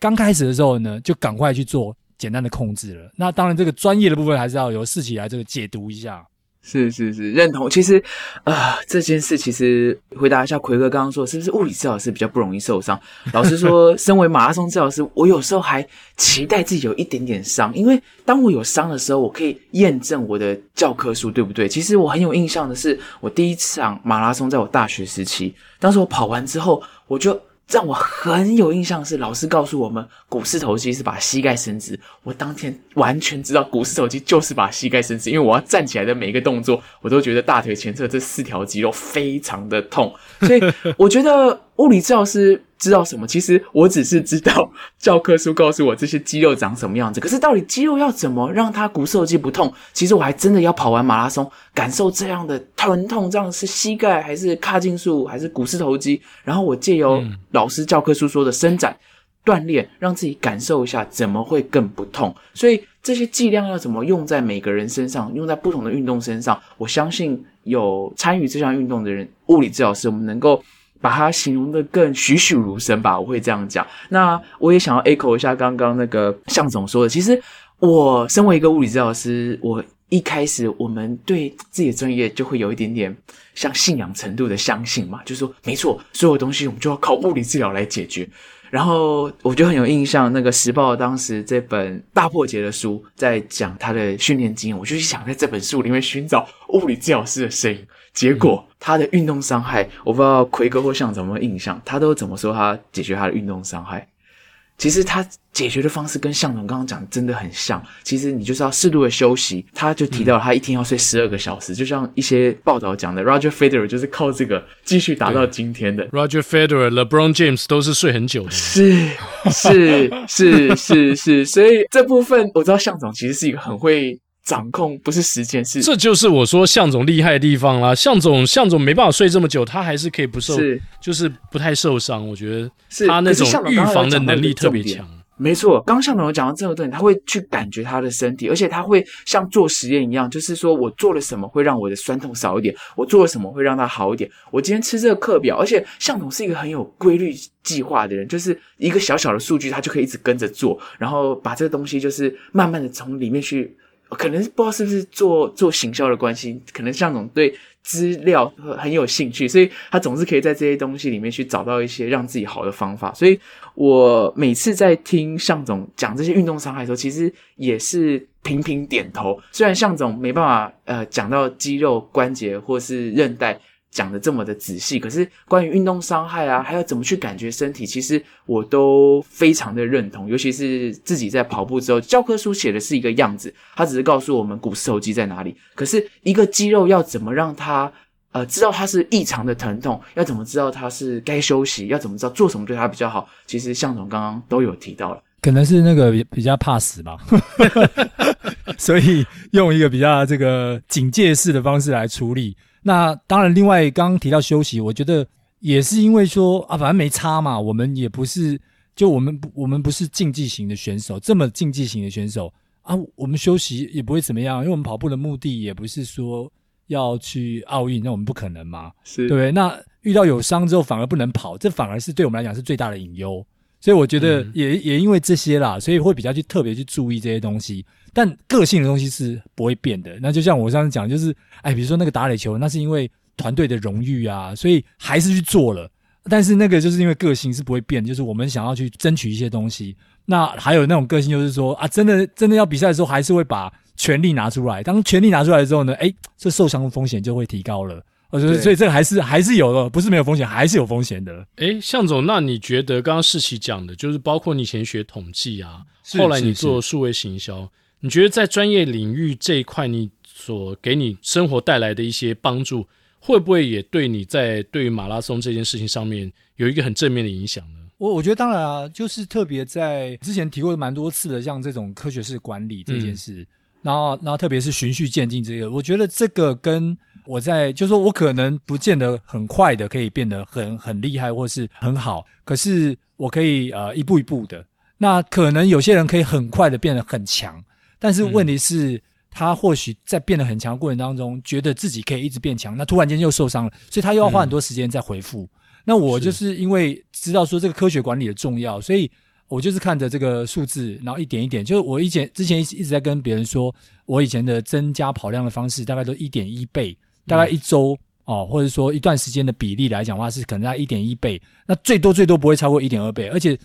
Speaker 2: 刚开始的时候呢，就赶快去做简单的控制了。那当然，这个专业的部分还是要由世奇来这个解读一下。
Speaker 3: 是是是，认同。其实啊、呃，这件事其实回答一下奎哥刚刚说，是不是物理治疗师比较不容易受伤？老实说，身为马拉松治疗师，我有时候还期待自己有一点点伤，因为当我有伤的时候，我可以验证我的教科书对不对？其实我很有印象的是，我第一场马拉松在我大学时期，当时我跑完之后，我就。让我很有印象是，老师告诉我们，股四头肌是把膝盖伸直。我当天完全知道，股四头肌就是把膝盖伸直，因为我要站起来的每一个动作，我都觉得大腿前侧这四条肌肉非常的痛。所以我觉得物理治疗师。知道什么？其实我只是知道教科书告诉我这些肌肉长什么样子。可是到底肌肉要怎么让它股四头肌不痛？其实我还真的要跑完马拉松，感受这样的疼痛，这样是膝盖还是髂胫束还是股四头肌？然后我借由老师教科书说的伸展锻炼，让自己感受一下怎么会更不痛。所以这些剂量要怎么用在每个人身上，用在不同的运动身上，我相信有参与这项运动的人，物理治疗师，我们能够把它形容得更栩栩如生吧，我会这样讲。那我也想要 echo 一下刚刚那个向总说的，其实我身为一个物理治疗师，我。一开始我们对自己的专业就会有一点点像信仰程度的相信嘛，就是说没错，所有东西我们就要靠物理治疗来解决。然后我就很有印象，那个时报当时这本大破解的书在讲他的训练经验，我就想在这本书里面寻找物理治疗师的身影。结果他的运动伤害，我不知道奎哥或象总有没有印象，他都怎么说他解决他的运动伤害？其实他解决的方式跟向总刚刚讲的真的很像。其实你就是要适度的休息。他就提到他一天要睡十二个小时，嗯、就像一些报道讲的，Roger Federer 就是靠这个继续达到今天的。
Speaker 1: Roger Federer、LeBron James 都是睡很久的。
Speaker 3: 是是是是是，所以这部分我知道向总其实是一个很会。掌控不是时间，是
Speaker 1: 这就是我说向总厉害的地方啦。向总，向总没办法睡这么久，他还是可以不受，是就是不太受伤。我觉得他那种预防的能力特别强。
Speaker 3: 没错，刚刚象总有讲到这个点，他会去感觉他的身体，而且他会像做实验一样，就是说我做了什么会让我的酸痛少一点，我做了什么会让它好一点。我今天吃这个课表，而且向总是一个很有规律计划的人，就是一个小小的数据，他就可以一直跟着做，然后把这个东西就是慢慢的从里面去。可能不知道是不是做做行销的关系，可能向总对资料很有兴趣，所以他总是可以在这些东西里面去找到一些让自己好的方法。所以我每次在听向总讲这些运动伤害的时候，其实也是频频点头。虽然向总没办法呃讲到肌肉、关节或是韧带。讲的这么的仔细，可是关于运动伤害啊，还要怎么去感觉身体，其实我都非常的认同。尤其是自己在跑步之后，教科书写的是一个样子，它只是告诉我们股四头肌在哪里。可是一个肌肉要怎么让它呃知道它是异常的疼痛，要怎么知道它是该休息，要怎么知道做什么对它比较好，其实向总刚刚都有提到了。
Speaker 2: 可能是那个比较怕死吧，所以用一个比较这个警戒式的方式来处理。那当然，另外刚刚提到休息，我觉得也是因为说啊，反正没差嘛。我们也不是，就我们不，我们不是竞技型的选手，这么竞技型的选手啊，我们休息也不会怎么样，因为我们跑步的目的也不是说要去奥运，那我们不可能嘛，是对不对？那遇到有伤之后反而不能跑，这反而是对我们来讲是最大的隐忧。所以我觉得也、嗯、也因为这些啦，所以会比较去特别去注意这些东西。但个性的东西是不会变的。那就像我上次讲，就是，哎，比如说那个打垒球，那是因为团队的荣誉啊，所以还是去做了。但是那个就是因为个性是不会变，就是我们想要去争取一些东西。那还有那种个性，就是说啊，真的真的要比赛的时候，还是会把全力拿出来。当全力拿出来之后呢，哎，这受伤的风险就会提高了。我觉得，所以这个还是还是有的，不是没有风险，还是有风险的。
Speaker 1: 哎，向总，那你觉得刚刚世奇讲的，就是包括你以前学统计啊，后来你做数位行销。你觉得在专业领域这一块，你所给你生活带来的一些帮助，会不会也对你在对于马拉松这件事情上面有一个很正面的影响呢？
Speaker 2: 我我觉得当然啊，就是特别在之前提过蛮多次的，像这种科学式管理这件事，嗯、然后然后特别是循序渐进这个，我觉得这个跟我在就是说我可能不见得很快的可以变得很很厉害或是很好，可是我可以呃一步一步的，那可能有些人可以很快的变得很强。但是问题是，嗯、他或许在变得很强过程当中，觉得自己可以一直变强，那突然间又受伤了，所以他又要花很多时间在回复。嗯、那我就是因为知道说这个科学管理的重要，所以我就是看着这个数字，然后一点一点，就是我以前之前一直一直在跟别人说，我以前的增加跑量的方式大概都一点一倍，大概一周、嗯、哦，或者说一段时间的比例来讲的话，是可能在一点一倍，那最多最多不会超过一点二倍，而且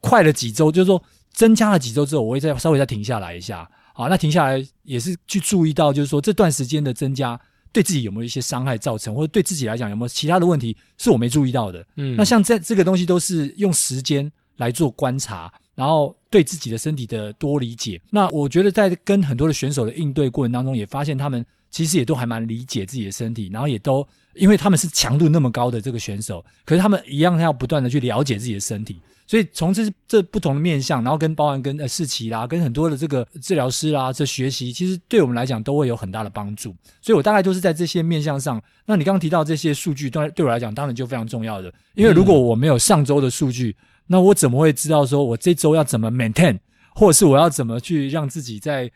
Speaker 2: 快了几周，就是说。增加了几周之后，我会再稍微再停下来一下，好，那停下来也是去注意到，就是说这段时间的增加对自己有没有一些伤害造成，或者对自己来讲有没有其他的问题是我没注意到的。嗯，那像这这个东西都是用时间来做观察，然后对自己的身体的多理解。那我觉得在跟很多的选手的应对过程当中，也发现他们其实也都还蛮理解自己的身体，然后也都因为他们是强度那么高的这个选手，可是他们一样要不断的去了解自己的身体。所以从这这不同的面向，然后跟包含跟呃世奇啦，跟很多的这个治疗师啦，这学习其实对我们来讲都会有很大的帮助。所以我大概都是在这些面向上。那你刚刚提到这些数据，当然对我来讲当然就非常重要的。因为如果我没有上周的数据，那我怎么会知道说我这周要怎么 maintain，或者是我要怎么去让自己在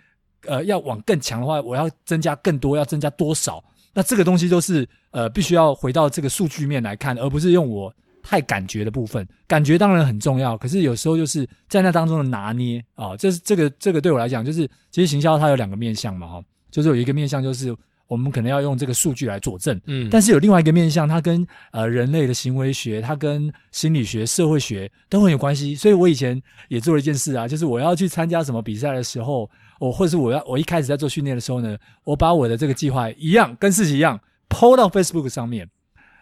Speaker 2: 呃要往更强的话，我要增加更多，要增加多少？那这个东西都是呃必须要回到这个数据面来看，而不是用我太感觉的部分。感觉当然很重要，可是有时候就是在那当中的拿捏啊，这是这个这个对我来讲，就是其实行销它有两个面向嘛，哈，就是有一个面向就是。我们可能要用这个数据来佐证，嗯，但是有另外一个面向，它跟呃人类的行为学，它跟心理学、社会学都很有关系。所以我以前也做了一件事啊，就是我要去参加什么比赛的时候，我或者是我要我一开始在做训练的时候呢，我把我的这个计划一样跟自己一样，PO 到 Facebook 上面，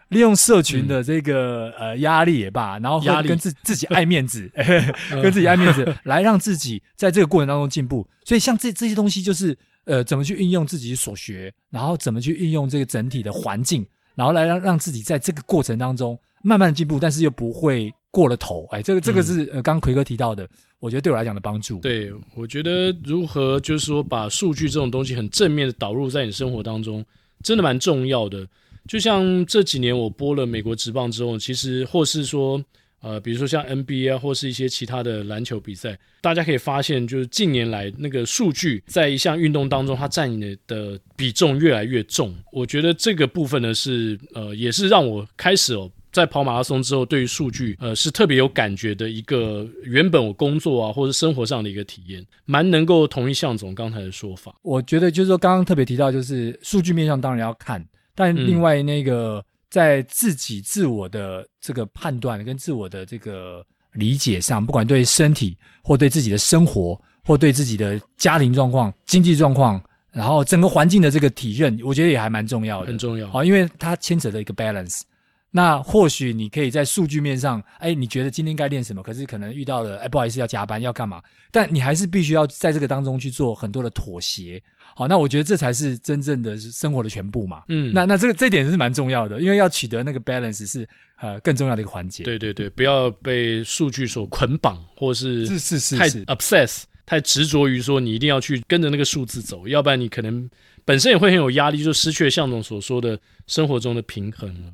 Speaker 2: 利用社群的这个、嗯、呃压力也罢，然后跟自自己爱面子，跟自己爱面子，来让自己在这个过程当中进步。所以像这这些东西就是。呃，怎么去运用自己所学，然后怎么去运用这个整体的环境，然后来让让自己在这个过程当中慢慢进步，但是又不会过了头。哎，这个这个是呃，刚刚魁哥提到的，我觉得对我来讲的帮助。
Speaker 1: 对，我觉得如何就是说把数据这种东西很正面的导入在你生活当中，真的蛮重要的。就像这几年我播了美国职棒之后，其实或是说。呃，比如说像 NBA，或是一些其他的篮球比赛，大家可以发现，就是近年来那个数据在一项运动当中，它占的的比重越来越重。我觉得这个部分呢，是呃，也是让我开始哦，在跑马拉松之后，对于数据呃是特别有感觉的一个原本我工作啊或者生活上的一个体验，蛮能够同意向总刚才的说法。
Speaker 2: 我觉得就是说，刚刚特别提到，就是数据面上当然要看，但另外那个。嗯在自己自我的这个判断跟自我的这个理解上，不管对身体或对自己的生活，或对自己的家庭状况、经济状况，然后整个环境的这个体认，我觉得也还蛮重要的，
Speaker 1: 很重要。
Speaker 2: 好，因为它牵扯的一个 balance。那或许你可以在数据面上，哎，你觉得今天该练什么？可是可能遇到了，哎，不好意思，要加班，要干嘛？但你还是必须要在这个当中去做很多的妥协。好，那我觉得这才是真正的生活的全部嘛。嗯，那那这个这点是蛮重要的，因为要取得那个 balance 是呃更重要的一个环节。
Speaker 1: 对对对，不要被数据所捆绑，或是
Speaker 2: 是是是
Speaker 1: 太 obsess，太执着于说你一定要去跟着那个数字走，要不然你可能本身也会很有压力，就失去了向总所说的生活中的平衡了。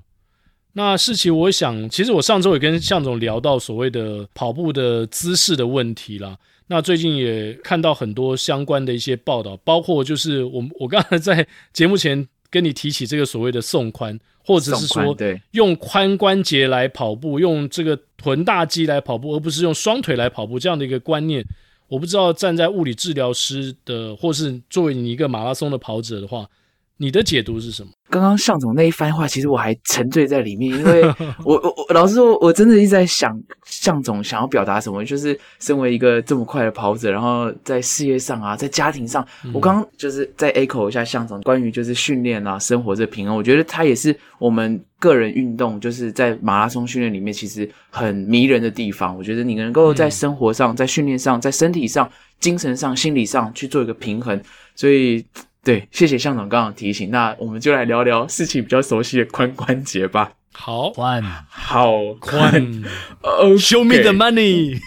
Speaker 1: 那世奇，我想，其实我上周也跟向总聊到所谓的跑步的姿势的问题啦。那最近也看到很多相关的一些报道，包括就是我我刚才在节目前跟你提起这个所谓的送髋，或者是说用髋关节来跑步，用这个臀大肌来跑步，而不是用双腿来跑步这样的一个观念。我不知道站在物理治疗师的，或是作为你一个马拉松的跑者的话。你的解读是什么？
Speaker 3: 刚刚向总那一番话，其实我还沉醉在里面，因为 我我我老实说，我真的一直在想向总想要表达什么。就是身为一个这么快的跑者，然后在事业上啊，在家庭上，嗯、我刚刚就是在 echo 一下向总关于就是训练啊、生活这平衡，我觉得他也是我们个人运动就是在马拉松训练里面其实很迷人的地方。我觉得你能够在生活上、在训练上、在身体上、精神上、心理上去做一个平衡，所以。对，谢谢向总刚刚提醒。那我们就来聊聊事情比较熟悉的髋关节吧。
Speaker 1: 好，
Speaker 2: 髋，
Speaker 3: 好髋。
Speaker 1: 哦，Show me the money。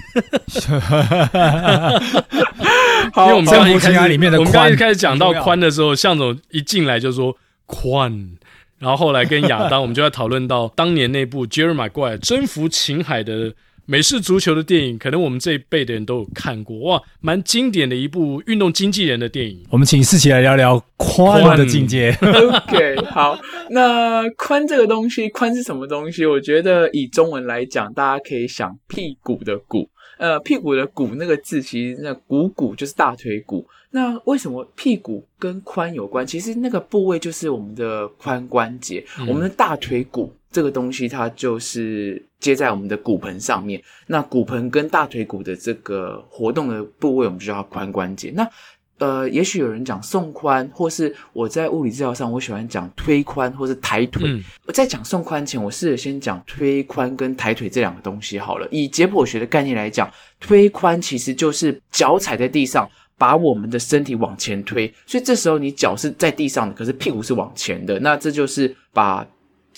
Speaker 2: 好，因为我们刚刚一开始里面的，
Speaker 1: 我们刚刚一开始讲到髋的时候，向总一进来就说髋，然后后来跟亚当，我们就在讨论到当年那部 Jerry Maguire 征服情海的。美式足球的电影，可能我们这一辈的人都有看过哇，蛮经典的一部运动经纪人的电影。
Speaker 2: 我们请士祺来聊聊宽的境界。
Speaker 3: OK，好，那宽这个东西，宽是什么东西？我觉得以中文来讲，大家可以想屁股的股，呃，屁股的股那个字，其实那股骨就是大腿骨。那为什么屁股跟髋有关？其实那个部位就是我们的髋关节，嗯、我们的大腿骨。这个东西它就是接在我们的骨盆上面，那骨盆跟大腿骨的这个活动的部位，我们就叫髋关节。那呃，也许有人讲送髋，或是我在物理治疗上，我喜欢讲推髋或是抬腿。嗯、我在讲送髋前，我试着先讲推髋跟抬腿这两个东西好了。以解剖学的概念来讲，推髋其实就是脚踩在地上，把我们的身体往前推。所以这时候你脚是在地上的，可是屁股是往前的，那这就是把。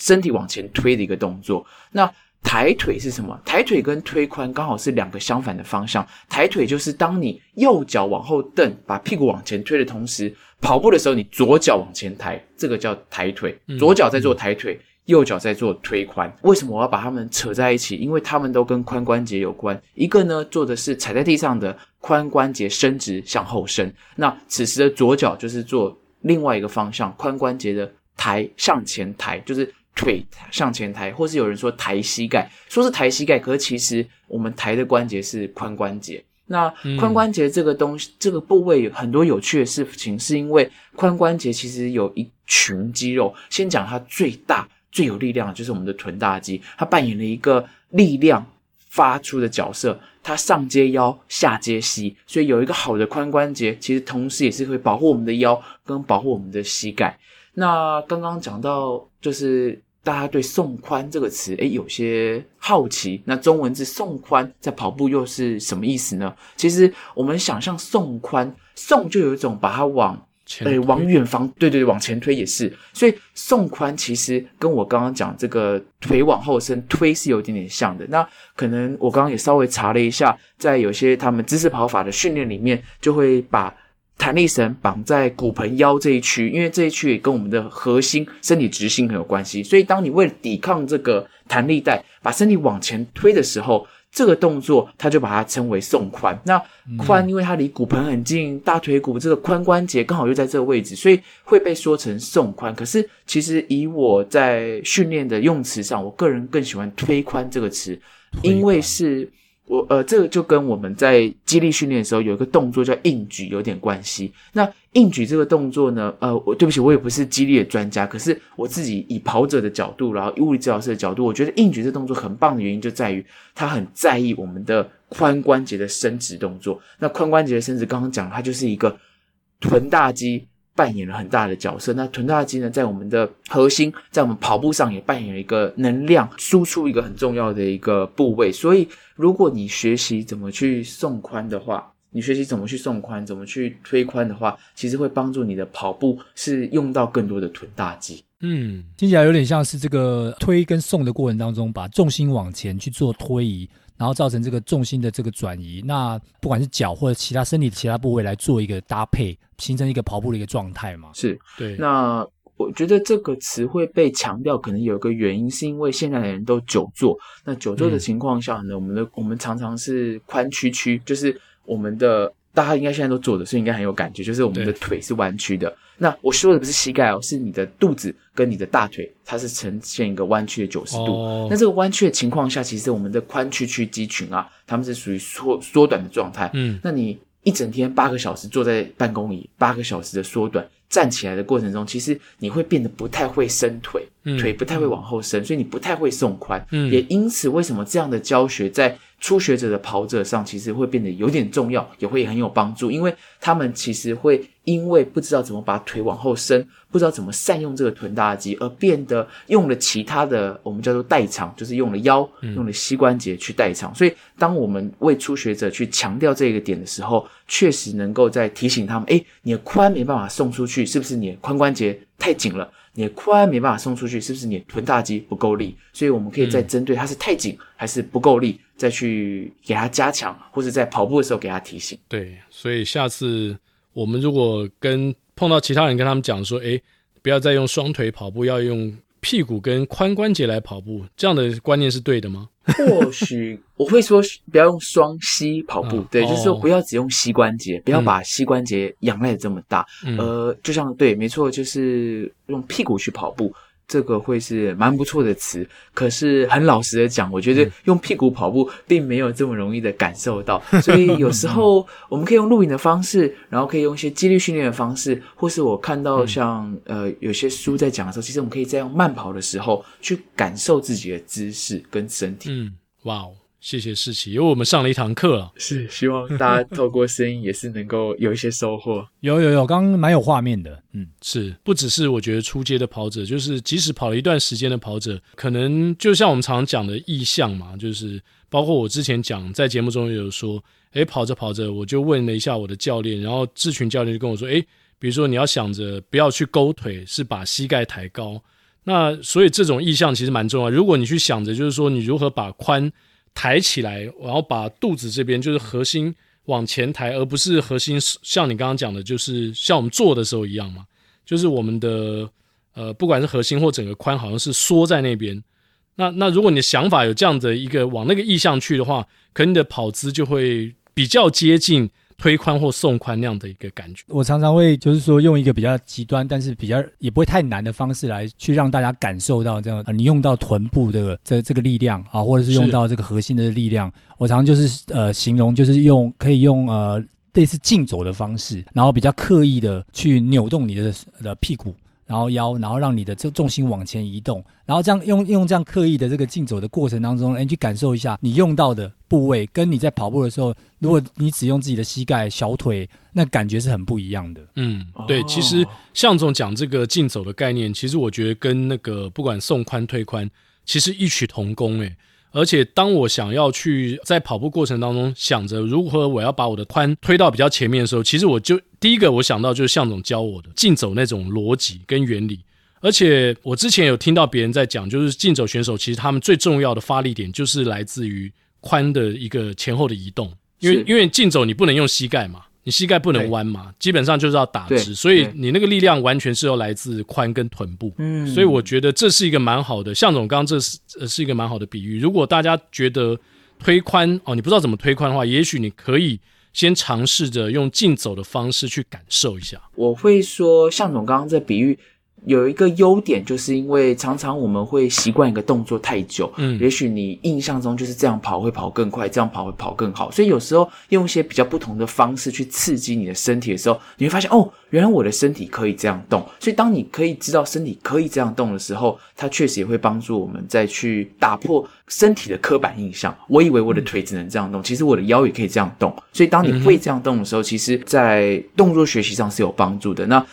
Speaker 3: 身体往前推的一个动作。那抬腿是什么？抬腿跟推髋刚好是两个相反的方向。抬腿就是当你右脚往后蹬，把屁股往前推的同时，跑步的时候你左脚往前抬，这个叫抬腿。左脚在做抬腿，右脚在做推髋。为什么我要把它们扯在一起？因为它们都跟髋关节有关。一个呢，做的是踩在地上的髋关节伸直向后伸。那此时的左脚就是做另外一个方向，髋关节的抬向前抬，就是腿向前抬，或是有人说抬膝盖，说是抬膝盖，可是其实我们抬的关节是髋关节。那髋关节这个东西，嗯、这个部位有很多有趣的事情，是因为髋关节其实有一群肌肉。先讲它最大、最有力量的就是我们的臀大肌，它扮演了一个力量发出的角色，它上接腰，下接膝，所以有一个好的髋关节，其实同时也是会保护我们的腰跟保护我们的膝盖。那刚刚讲到就是。大家对“送髋”这个词，诶，有些好奇。那中文字“送髋”在跑步又是什么意思呢？其实我们想象“送髋”，送就有一种把它往，诶，往远方，对对对，往前推也是。所以“送髋”其实跟我刚刚讲这个腿往后伸推是有点点像的。那可能我刚刚也稍微查了一下，在有些他们姿势跑法的训练里面，就会把。弹力绳绑在骨盆腰这一区，因为这一区也跟我们的核心、身体直心很有关系。所以，当你为了抵抗这个弹力带，把身体往前推的时候，这个动作它就把它称为送髋。那髋，因为它离骨盆很近，大腿骨这个髋关节刚好又在这个位置，所以会被说成送髋。可是，其实以我在训练的用词上，我个人更喜欢推髋这个词，因为是。我呃，这个就跟我们在肌力训练的时候有一个动作叫硬举有点关系。那硬举这个动作呢，呃，我对不起，我也不是肌力的专家，可是我自己以跑者的角度，然后以物理治疗师的角度，我觉得硬举这动作很棒的原因就在于它很在意我们的髋关节的伸直动作。那髋关节的伸直，刚刚讲它就是一个臀大肌。扮演了很大的角色。那臀大肌呢，在我们的核心，在我们跑步上也扮演了一个能量输出一个很重要的一个部位。所以，如果你学习怎么去送髋的话，你学习怎么去送髋，怎么去推髋的话，其实会帮助你的跑步是用到更多的臀大肌。
Speaker 2: 嗯，听起来有点像是这个推跟送的过程当中，把重心往前去做推移。然后造成这个重心的这个转移，那不管是脚或者其他身体的其他部位来做一个搭配，形成一个跑步的一个状态嘛？
Speaker 3: 是，
Speaker 1: 对。
Speaker 3: 那我觉得这个词会被强调，可能有一个原因，是因为现在的人都久坐。那久坐的情况下呢，嗯、我们的我们常常是髋屈曲，就是我们的。大家应该现在都坐的，所以应该很有感觉。就是我们的腿是弯曲的。那我说的不是膝盖哦，是你的肚子跟你的大腿，它是呈现一个弯曲的九十度。哦、那这个弯曲的情况下，其实我们的髋屈曲肌群啊，它们是属于缩缩短的状态。嗯，那你一整天八个小时坐在办公椅，八个小时的缩短，站起来的过程中，其实你会变得不太会伸腿，嗯、腿不太会往后伸，所以你不太会送髋。嗯，也因此，为什么这样的教学在初学者的跑者上，其实会变得有点重要，也会很有帮助，因为他们其实会因为不知道怎么把腿往后伸，不知道怎么善用这个臀大肌，而变得用了其他的，我们叫做代偿，就是用了腰，用了膝关节去代偿。嗯、所以，当我们为初学者去强调这个点的时候，确实能够在提醒他们：诶，你的髋没办法送出去，是不是你的髋关节太紧了？你的髋没办法送出去，是不是你的臀大肌不够力？所以我们可以再针对它是太紧还是不够力，再去给它加强，或者在跑步的时候给它提醒。
Speaker 1: 对，所以下次我们如果跟碰到其他人，跟他们讲说，诶，不要再用双腿跑步，要用屁股跟髋关节来跑步，这样的观念是对的吗？
Speaker 3: 或许我会说，不要用双膝跑步，啊、对，哦、就是说不要只用膝关节，不要把膝关节仰赖的这么大，嗯、呃，就像对，没错，就是用屁股去跑步。这个会是蛮不错的词，可是很老实的讲，我觉得用屁股跑步并没有这么容易的感受到，所以有时候我们可以用录影的方式，然后可以用一些肌力训练的方式，或是我看到像呃有些书在讲的时候，其实我们可以在用慢跑的时候去感受自己的姿势跟身体。
Speaker 1: 嗯，哇哦。谢谢世奇，因为我们上了一堂课了。
Speaker 3: 是，希望大家透过声音也是能够有一些收获。
Speaker 2: 有有有，刚刚蛮有画面的。嗯，
Speaker 1: 是，不只是我觉得初阶的跑者，就是即使跑了一段时间的跑者，可能就像我们常常讲的意向嘛，就是包括我之前讲在节目中也有说，诶，跑着跑着，我就问了一下我的教练，然后志群教练就跟我说，诶，比如说你要想着不要去勾腿，是把膝盖抬高。那所以这种意向其实蛮重要。如果你去想着，就是说你如何把髋抬起来，然后把肚子这边就是核心往前抬，而不是核心像你刚刚讲的，就是像我们做的时候一样嘛，就是我们的呃，不管是核心或整个髋，好像是缩在那边。那那如果你的想法有这样的一个往那个意向去的话，可能你的跑姿就会比较接近推髋或送髋那样的一个感觉。
Speaker 2: 我常常会就是说用一个比较极端，但是比较也不会太难的方式来去让大家感受到这样，呃、你用到臀部的这这个力量啊，或者是用到这个核心的力量。我常常就是呃形容就是用可以用呃类似竞走的方式，然后比较刻意的去扭动你的的屁股。然后腰，然后让你的这重心往前移动，然后这样用用这样刻意的这个竞走的过程当中，你去感受一下你用到的部位，跟你在跑步的时候，如果你只用自己的膝盖、小腿，那感觉是很不一样的。
Speaker 1: 嗯，对，其实向总讲这个竞走的概念，其实我觉得跟那个不管送髋、推髋，其实异曲同工诶。而且，当我想要去在跑步过程当中想着如何我要把我的髋推到比较前面的时候，其实我就第一个我想到就是向总教我的竞走那种逻辑跟原理。而且我之前有听到别人在讲，就是竞走选手其实他们最重要的发力点就是来自于髋的一个前后的移动，因为因为竞走你不能用膝盖嘛。你膝盖不能弯嘛，基本上就是要打直，所以你那个力量完全是要来自髋跟臀部。嗯，所以我觉得这是一个蛮好的，向总刚刚这是呃是一个蛮好的比喻。如果大家觉得推髋哦，你不知道怎么推髋的话，也许你可以先尝试着用竞走的方式去感受一下。
Speaker 3: 我会说，向总刚刚这比喻。有一个优点，就是因为常常我们会习惯一个动作太久，嗯，也许你印象中就是这样跑会跑更快，这样跑会跑更好，所以有时候用一些比较不同的方式去刺激你的身体的时候，你会发现哦，原来我的身体可以这样动。所以当你可以知道身体可以这样动的时候，它确实也会帮助我们再去打破身体的刻板印象。我以为我的腿只能这样动，其实我的腰也可以这样动。所以当你会这样动的时候，其实在动作学习上是有帮助的。那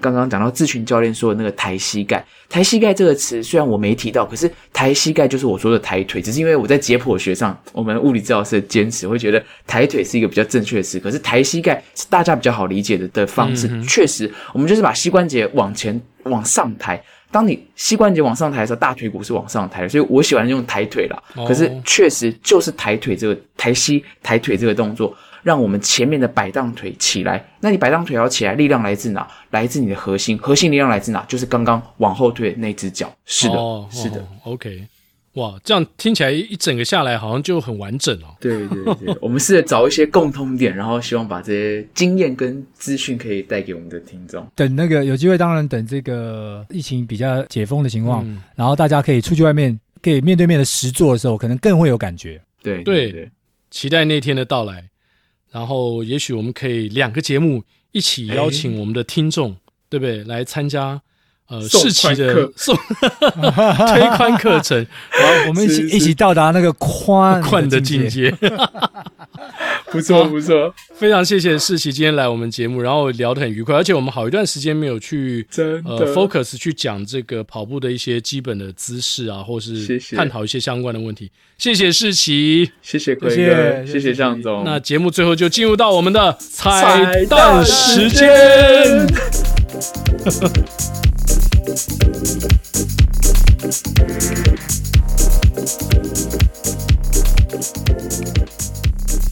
Speaker 3: 刚刚讲到志群教练说的那个抬膝盖，抬膝盖这个词虽然我没提到，可是抬膝盖就是我说的抬腿，只是因为我在解剖学上，我们物理治疗师的坚持会觉得抬腿是一个比较正确的词，可是抬膝盖是大家比较好理解的的方式。确实，我们就是把膝关节往前往上抬。当你膝关节往上抬的时候，大腿骨是往上抬的，所以我喜欢用抬腿啦。哦、可是确实就是抬腿这个抬膝抬腿这个动作。让我们前面的摆荡腿起来，那你摆荡腿要起来，力量来自哪？来自你的核心，核心力量来自哪？就是刚刚往后退的那只脚。是的，哦、是的、哦。
Speaker 1: OK，哇，这样听起来一整个下来好像就很完整哦。
Speaker 3: 对对对，我们试着找一些共通点，然后希望把这些经验跟资讯可以带给我们的听众。
Speaker 2: 等那个有机会，当然等这个疫情比较解封的情况，嗯、然后大家可以出去外面，可以面对面的实做的时候，可能更会有感觉。
Speaker 3: 对对对，
Speaker 1: 期待那天的到来。然后，也许我们可以两个节目一起邀请我们的听众，欸、对不对？来参加呃士奇的送 推宽课程，
Speaker 2: 好，我们一起一起到达那个宽
Speaker 1: 宽的境界。
Speaker 3: 不错不错，
Speaker 1: 非常谢谢世奇今天来我们节目，然后聊得很愉快，而且我们好一段时间没有去
Speaker 3: 真的。
Speaker 1: 呃 focus 去讲这个跑步的一些基本的姿势啊，或是探讨一些相关的问题。谢谢世奇，
Speaker 3: 谢谢贵哥，谢谢向总。
Speaker 1: 那节目最后就进入到我们的彩蛋时间。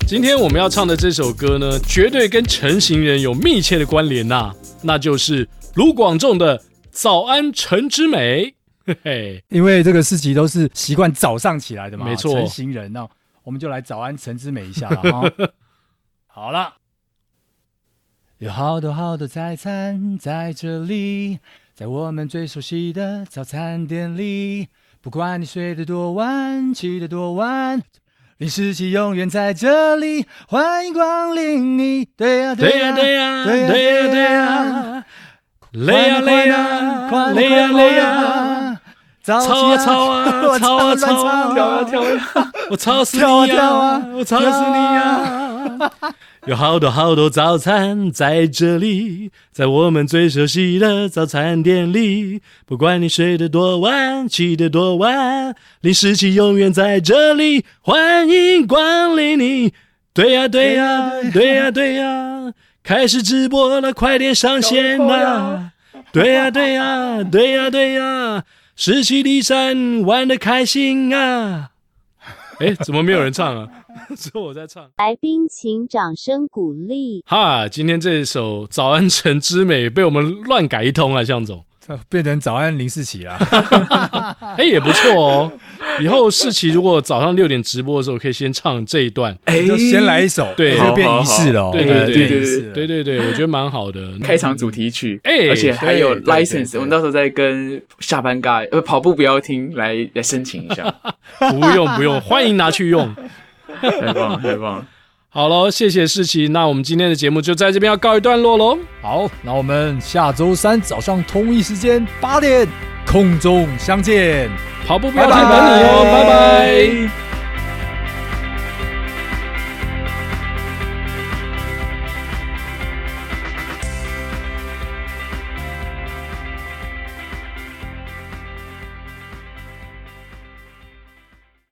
Speaker 1: 今天我们要唱的这首歌呢，绝对跟成型人有密切的关联呐、啊，那就是卢广仲的《早安陈之美》。嘿嘿，
Speaker 2: 因为这个事情都是习惯早上起来的嘛，
Speaker 1: 没错，
Speaker 2: 晨型人，那我们就来早安陈之美一下了 哈。好了，有好多好多早餐在这里，在我们最熟悉的早餐店里，不管你睡得多晚，起得多晚。零时起永远在这里，欢迎光临你。对呀对呀对呀对呀对呀，累呀累呀累呀累呀，吵啊吵啊吵啊 吵啊，跳啊跳啊，我操死你呀，我操死你呀。有好多好多早餐在这里，在我们最熟悉的早餐店里。不管你睡得多晚，起得多晚，零时起永远在这里，欢迎光临你。对呀对呀对呀对呀，开始直播了，快点上线呐！对呀对呀对呀对呀，十七里山玩的开心啊！哎，怎么没有人唱啊？只有我在唱。
Speaker 4: 来宾请掌声鼓励。
Speaker 1: 哈，今天这首《早安城之美》被我们乱改一通啊，向总。
Speaker 2: 变成早安林世奇啦，
Speaker 1: 哎，也不错哦。以后世奇如果早上六点直播的时候，可以先唱这一段，
Speaker 2: 哎，就先来一首，
Speaker 1: 对，
Speaker 2: 就变仪式了。
Speaker 1: 对对对对对对对，我觉得蛮好的，
Speaker 3: 开场主题曲，哎，而且还有 license，我们到时候再跟下班尬呃跑步不要听来来申请一下，
Speaker 1: 不用不用，欢迎拿去用，
Speaker 3: 太棒了太棒。了。
Speaker 1: 好喽，谢谢世奇，那我们今天的节目就在这边要告一段落喽。
Speaker 2: 好，那我们下周三早上同一时间八点空中相见，
Speaker 1: 跑步不要停，等你哦，拜拜。拜拜。